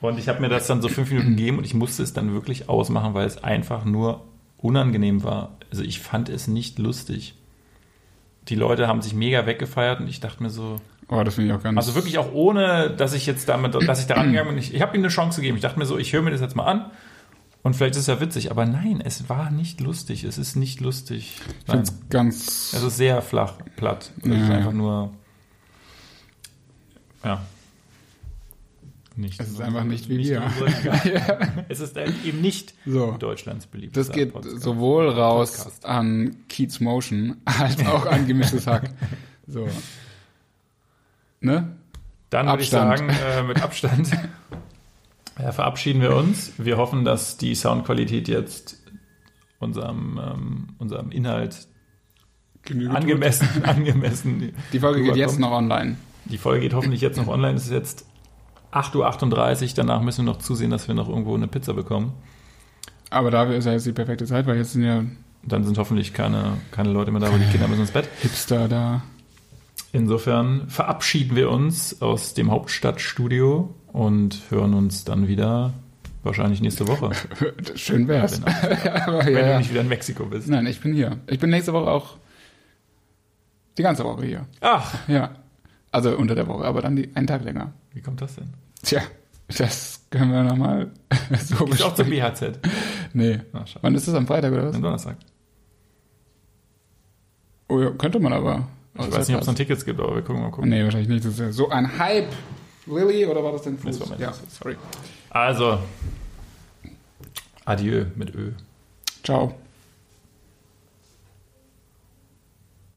Und ich habe mir das dann so fünf Minuten gegeben und ich musste es dann wirklich ausmachen, weil es einfach nur unangenehm war. Also ich fand es nicht lustig. Die Leute haben sich mega weggefeiert und ich dachte mir so, Oh, das finde ich auch ganz. also wirklich auch ohne, dass ich jetzt damit, dass ich da rangegangen bin. Ich, ich habe ihm eine Chance gegeben. Ich dachte mir so, ich höre mir das jetzt mal an und vielleicht ist es ja witzig. Aber nein, es war nicht lustig. Es ist nicht lustig. Ich finde es ganz. Es ist sehr flach, platt. Es ist Ja. einfach nur, ja. Nicht. Es ist einfach nicht wie nicht wir. unsere- *laughs* Es ist eben nicht So. Deutschlands beliebtester Das geht Podcast. sowohl raus Podcast. an Keats Motion als auch an gemischtes Hack. *laughs* So. Ne? Dann würde ich sagen, äh, mit Abstand *laughs* ja, verabschieden wir uns. Wir hoffen, dass die Soundqualität jetzt unserem, ähm, unserem Inhalt Genüge angemessen, *laughs* angemessen. Die Folge geht jetzt noch online. Die Folge geht hoffentlich jetzt noch online. Es ist jetzt 8.38 Uhr. Danach müssen wir noch zusehen, dass wir noch irgendwo eine Pizza bekommen. Aber dafür ist ja jetzt die perfekte Zeit, weil jetzt sind ja Dann sind hoffentlich keine, keine Leute mehr da, weil die Kinder müssen ins Bett. Hipster da. Insofern verabschieden wir uns aus dem Hauptstadtstudio und hören uns dann wieder wahrscheinlich nächste Woche. *laughs* Schön wär's. Wenn, Aber *laughs* wenn ja, du nicht wieder in Mexiko bist. Nein, ich bin hier. Ich bin nächste Woche auch die ganze Woche hier. Ach, Ja. Also unter der Woche, aber dann die, einen Tag länger. wie kommt das denn? Tja, das können wir nochmal *laughs* so Ist auch zum. BHZ. Nee. Ach, schade. Wann ist das am Freitag oder was? Am Donnerstag. Oh ja, könnte man aber. Ich weiß nicht, ob es noch Tickets gibt, aber wir gucken mal gucken. Nee, wahrscheinlich nicht. Das ist ja so ein Hype. Lilly oder war das denn Fuß? Das ja, sorry. Also, adieu mit Ö. Ciao.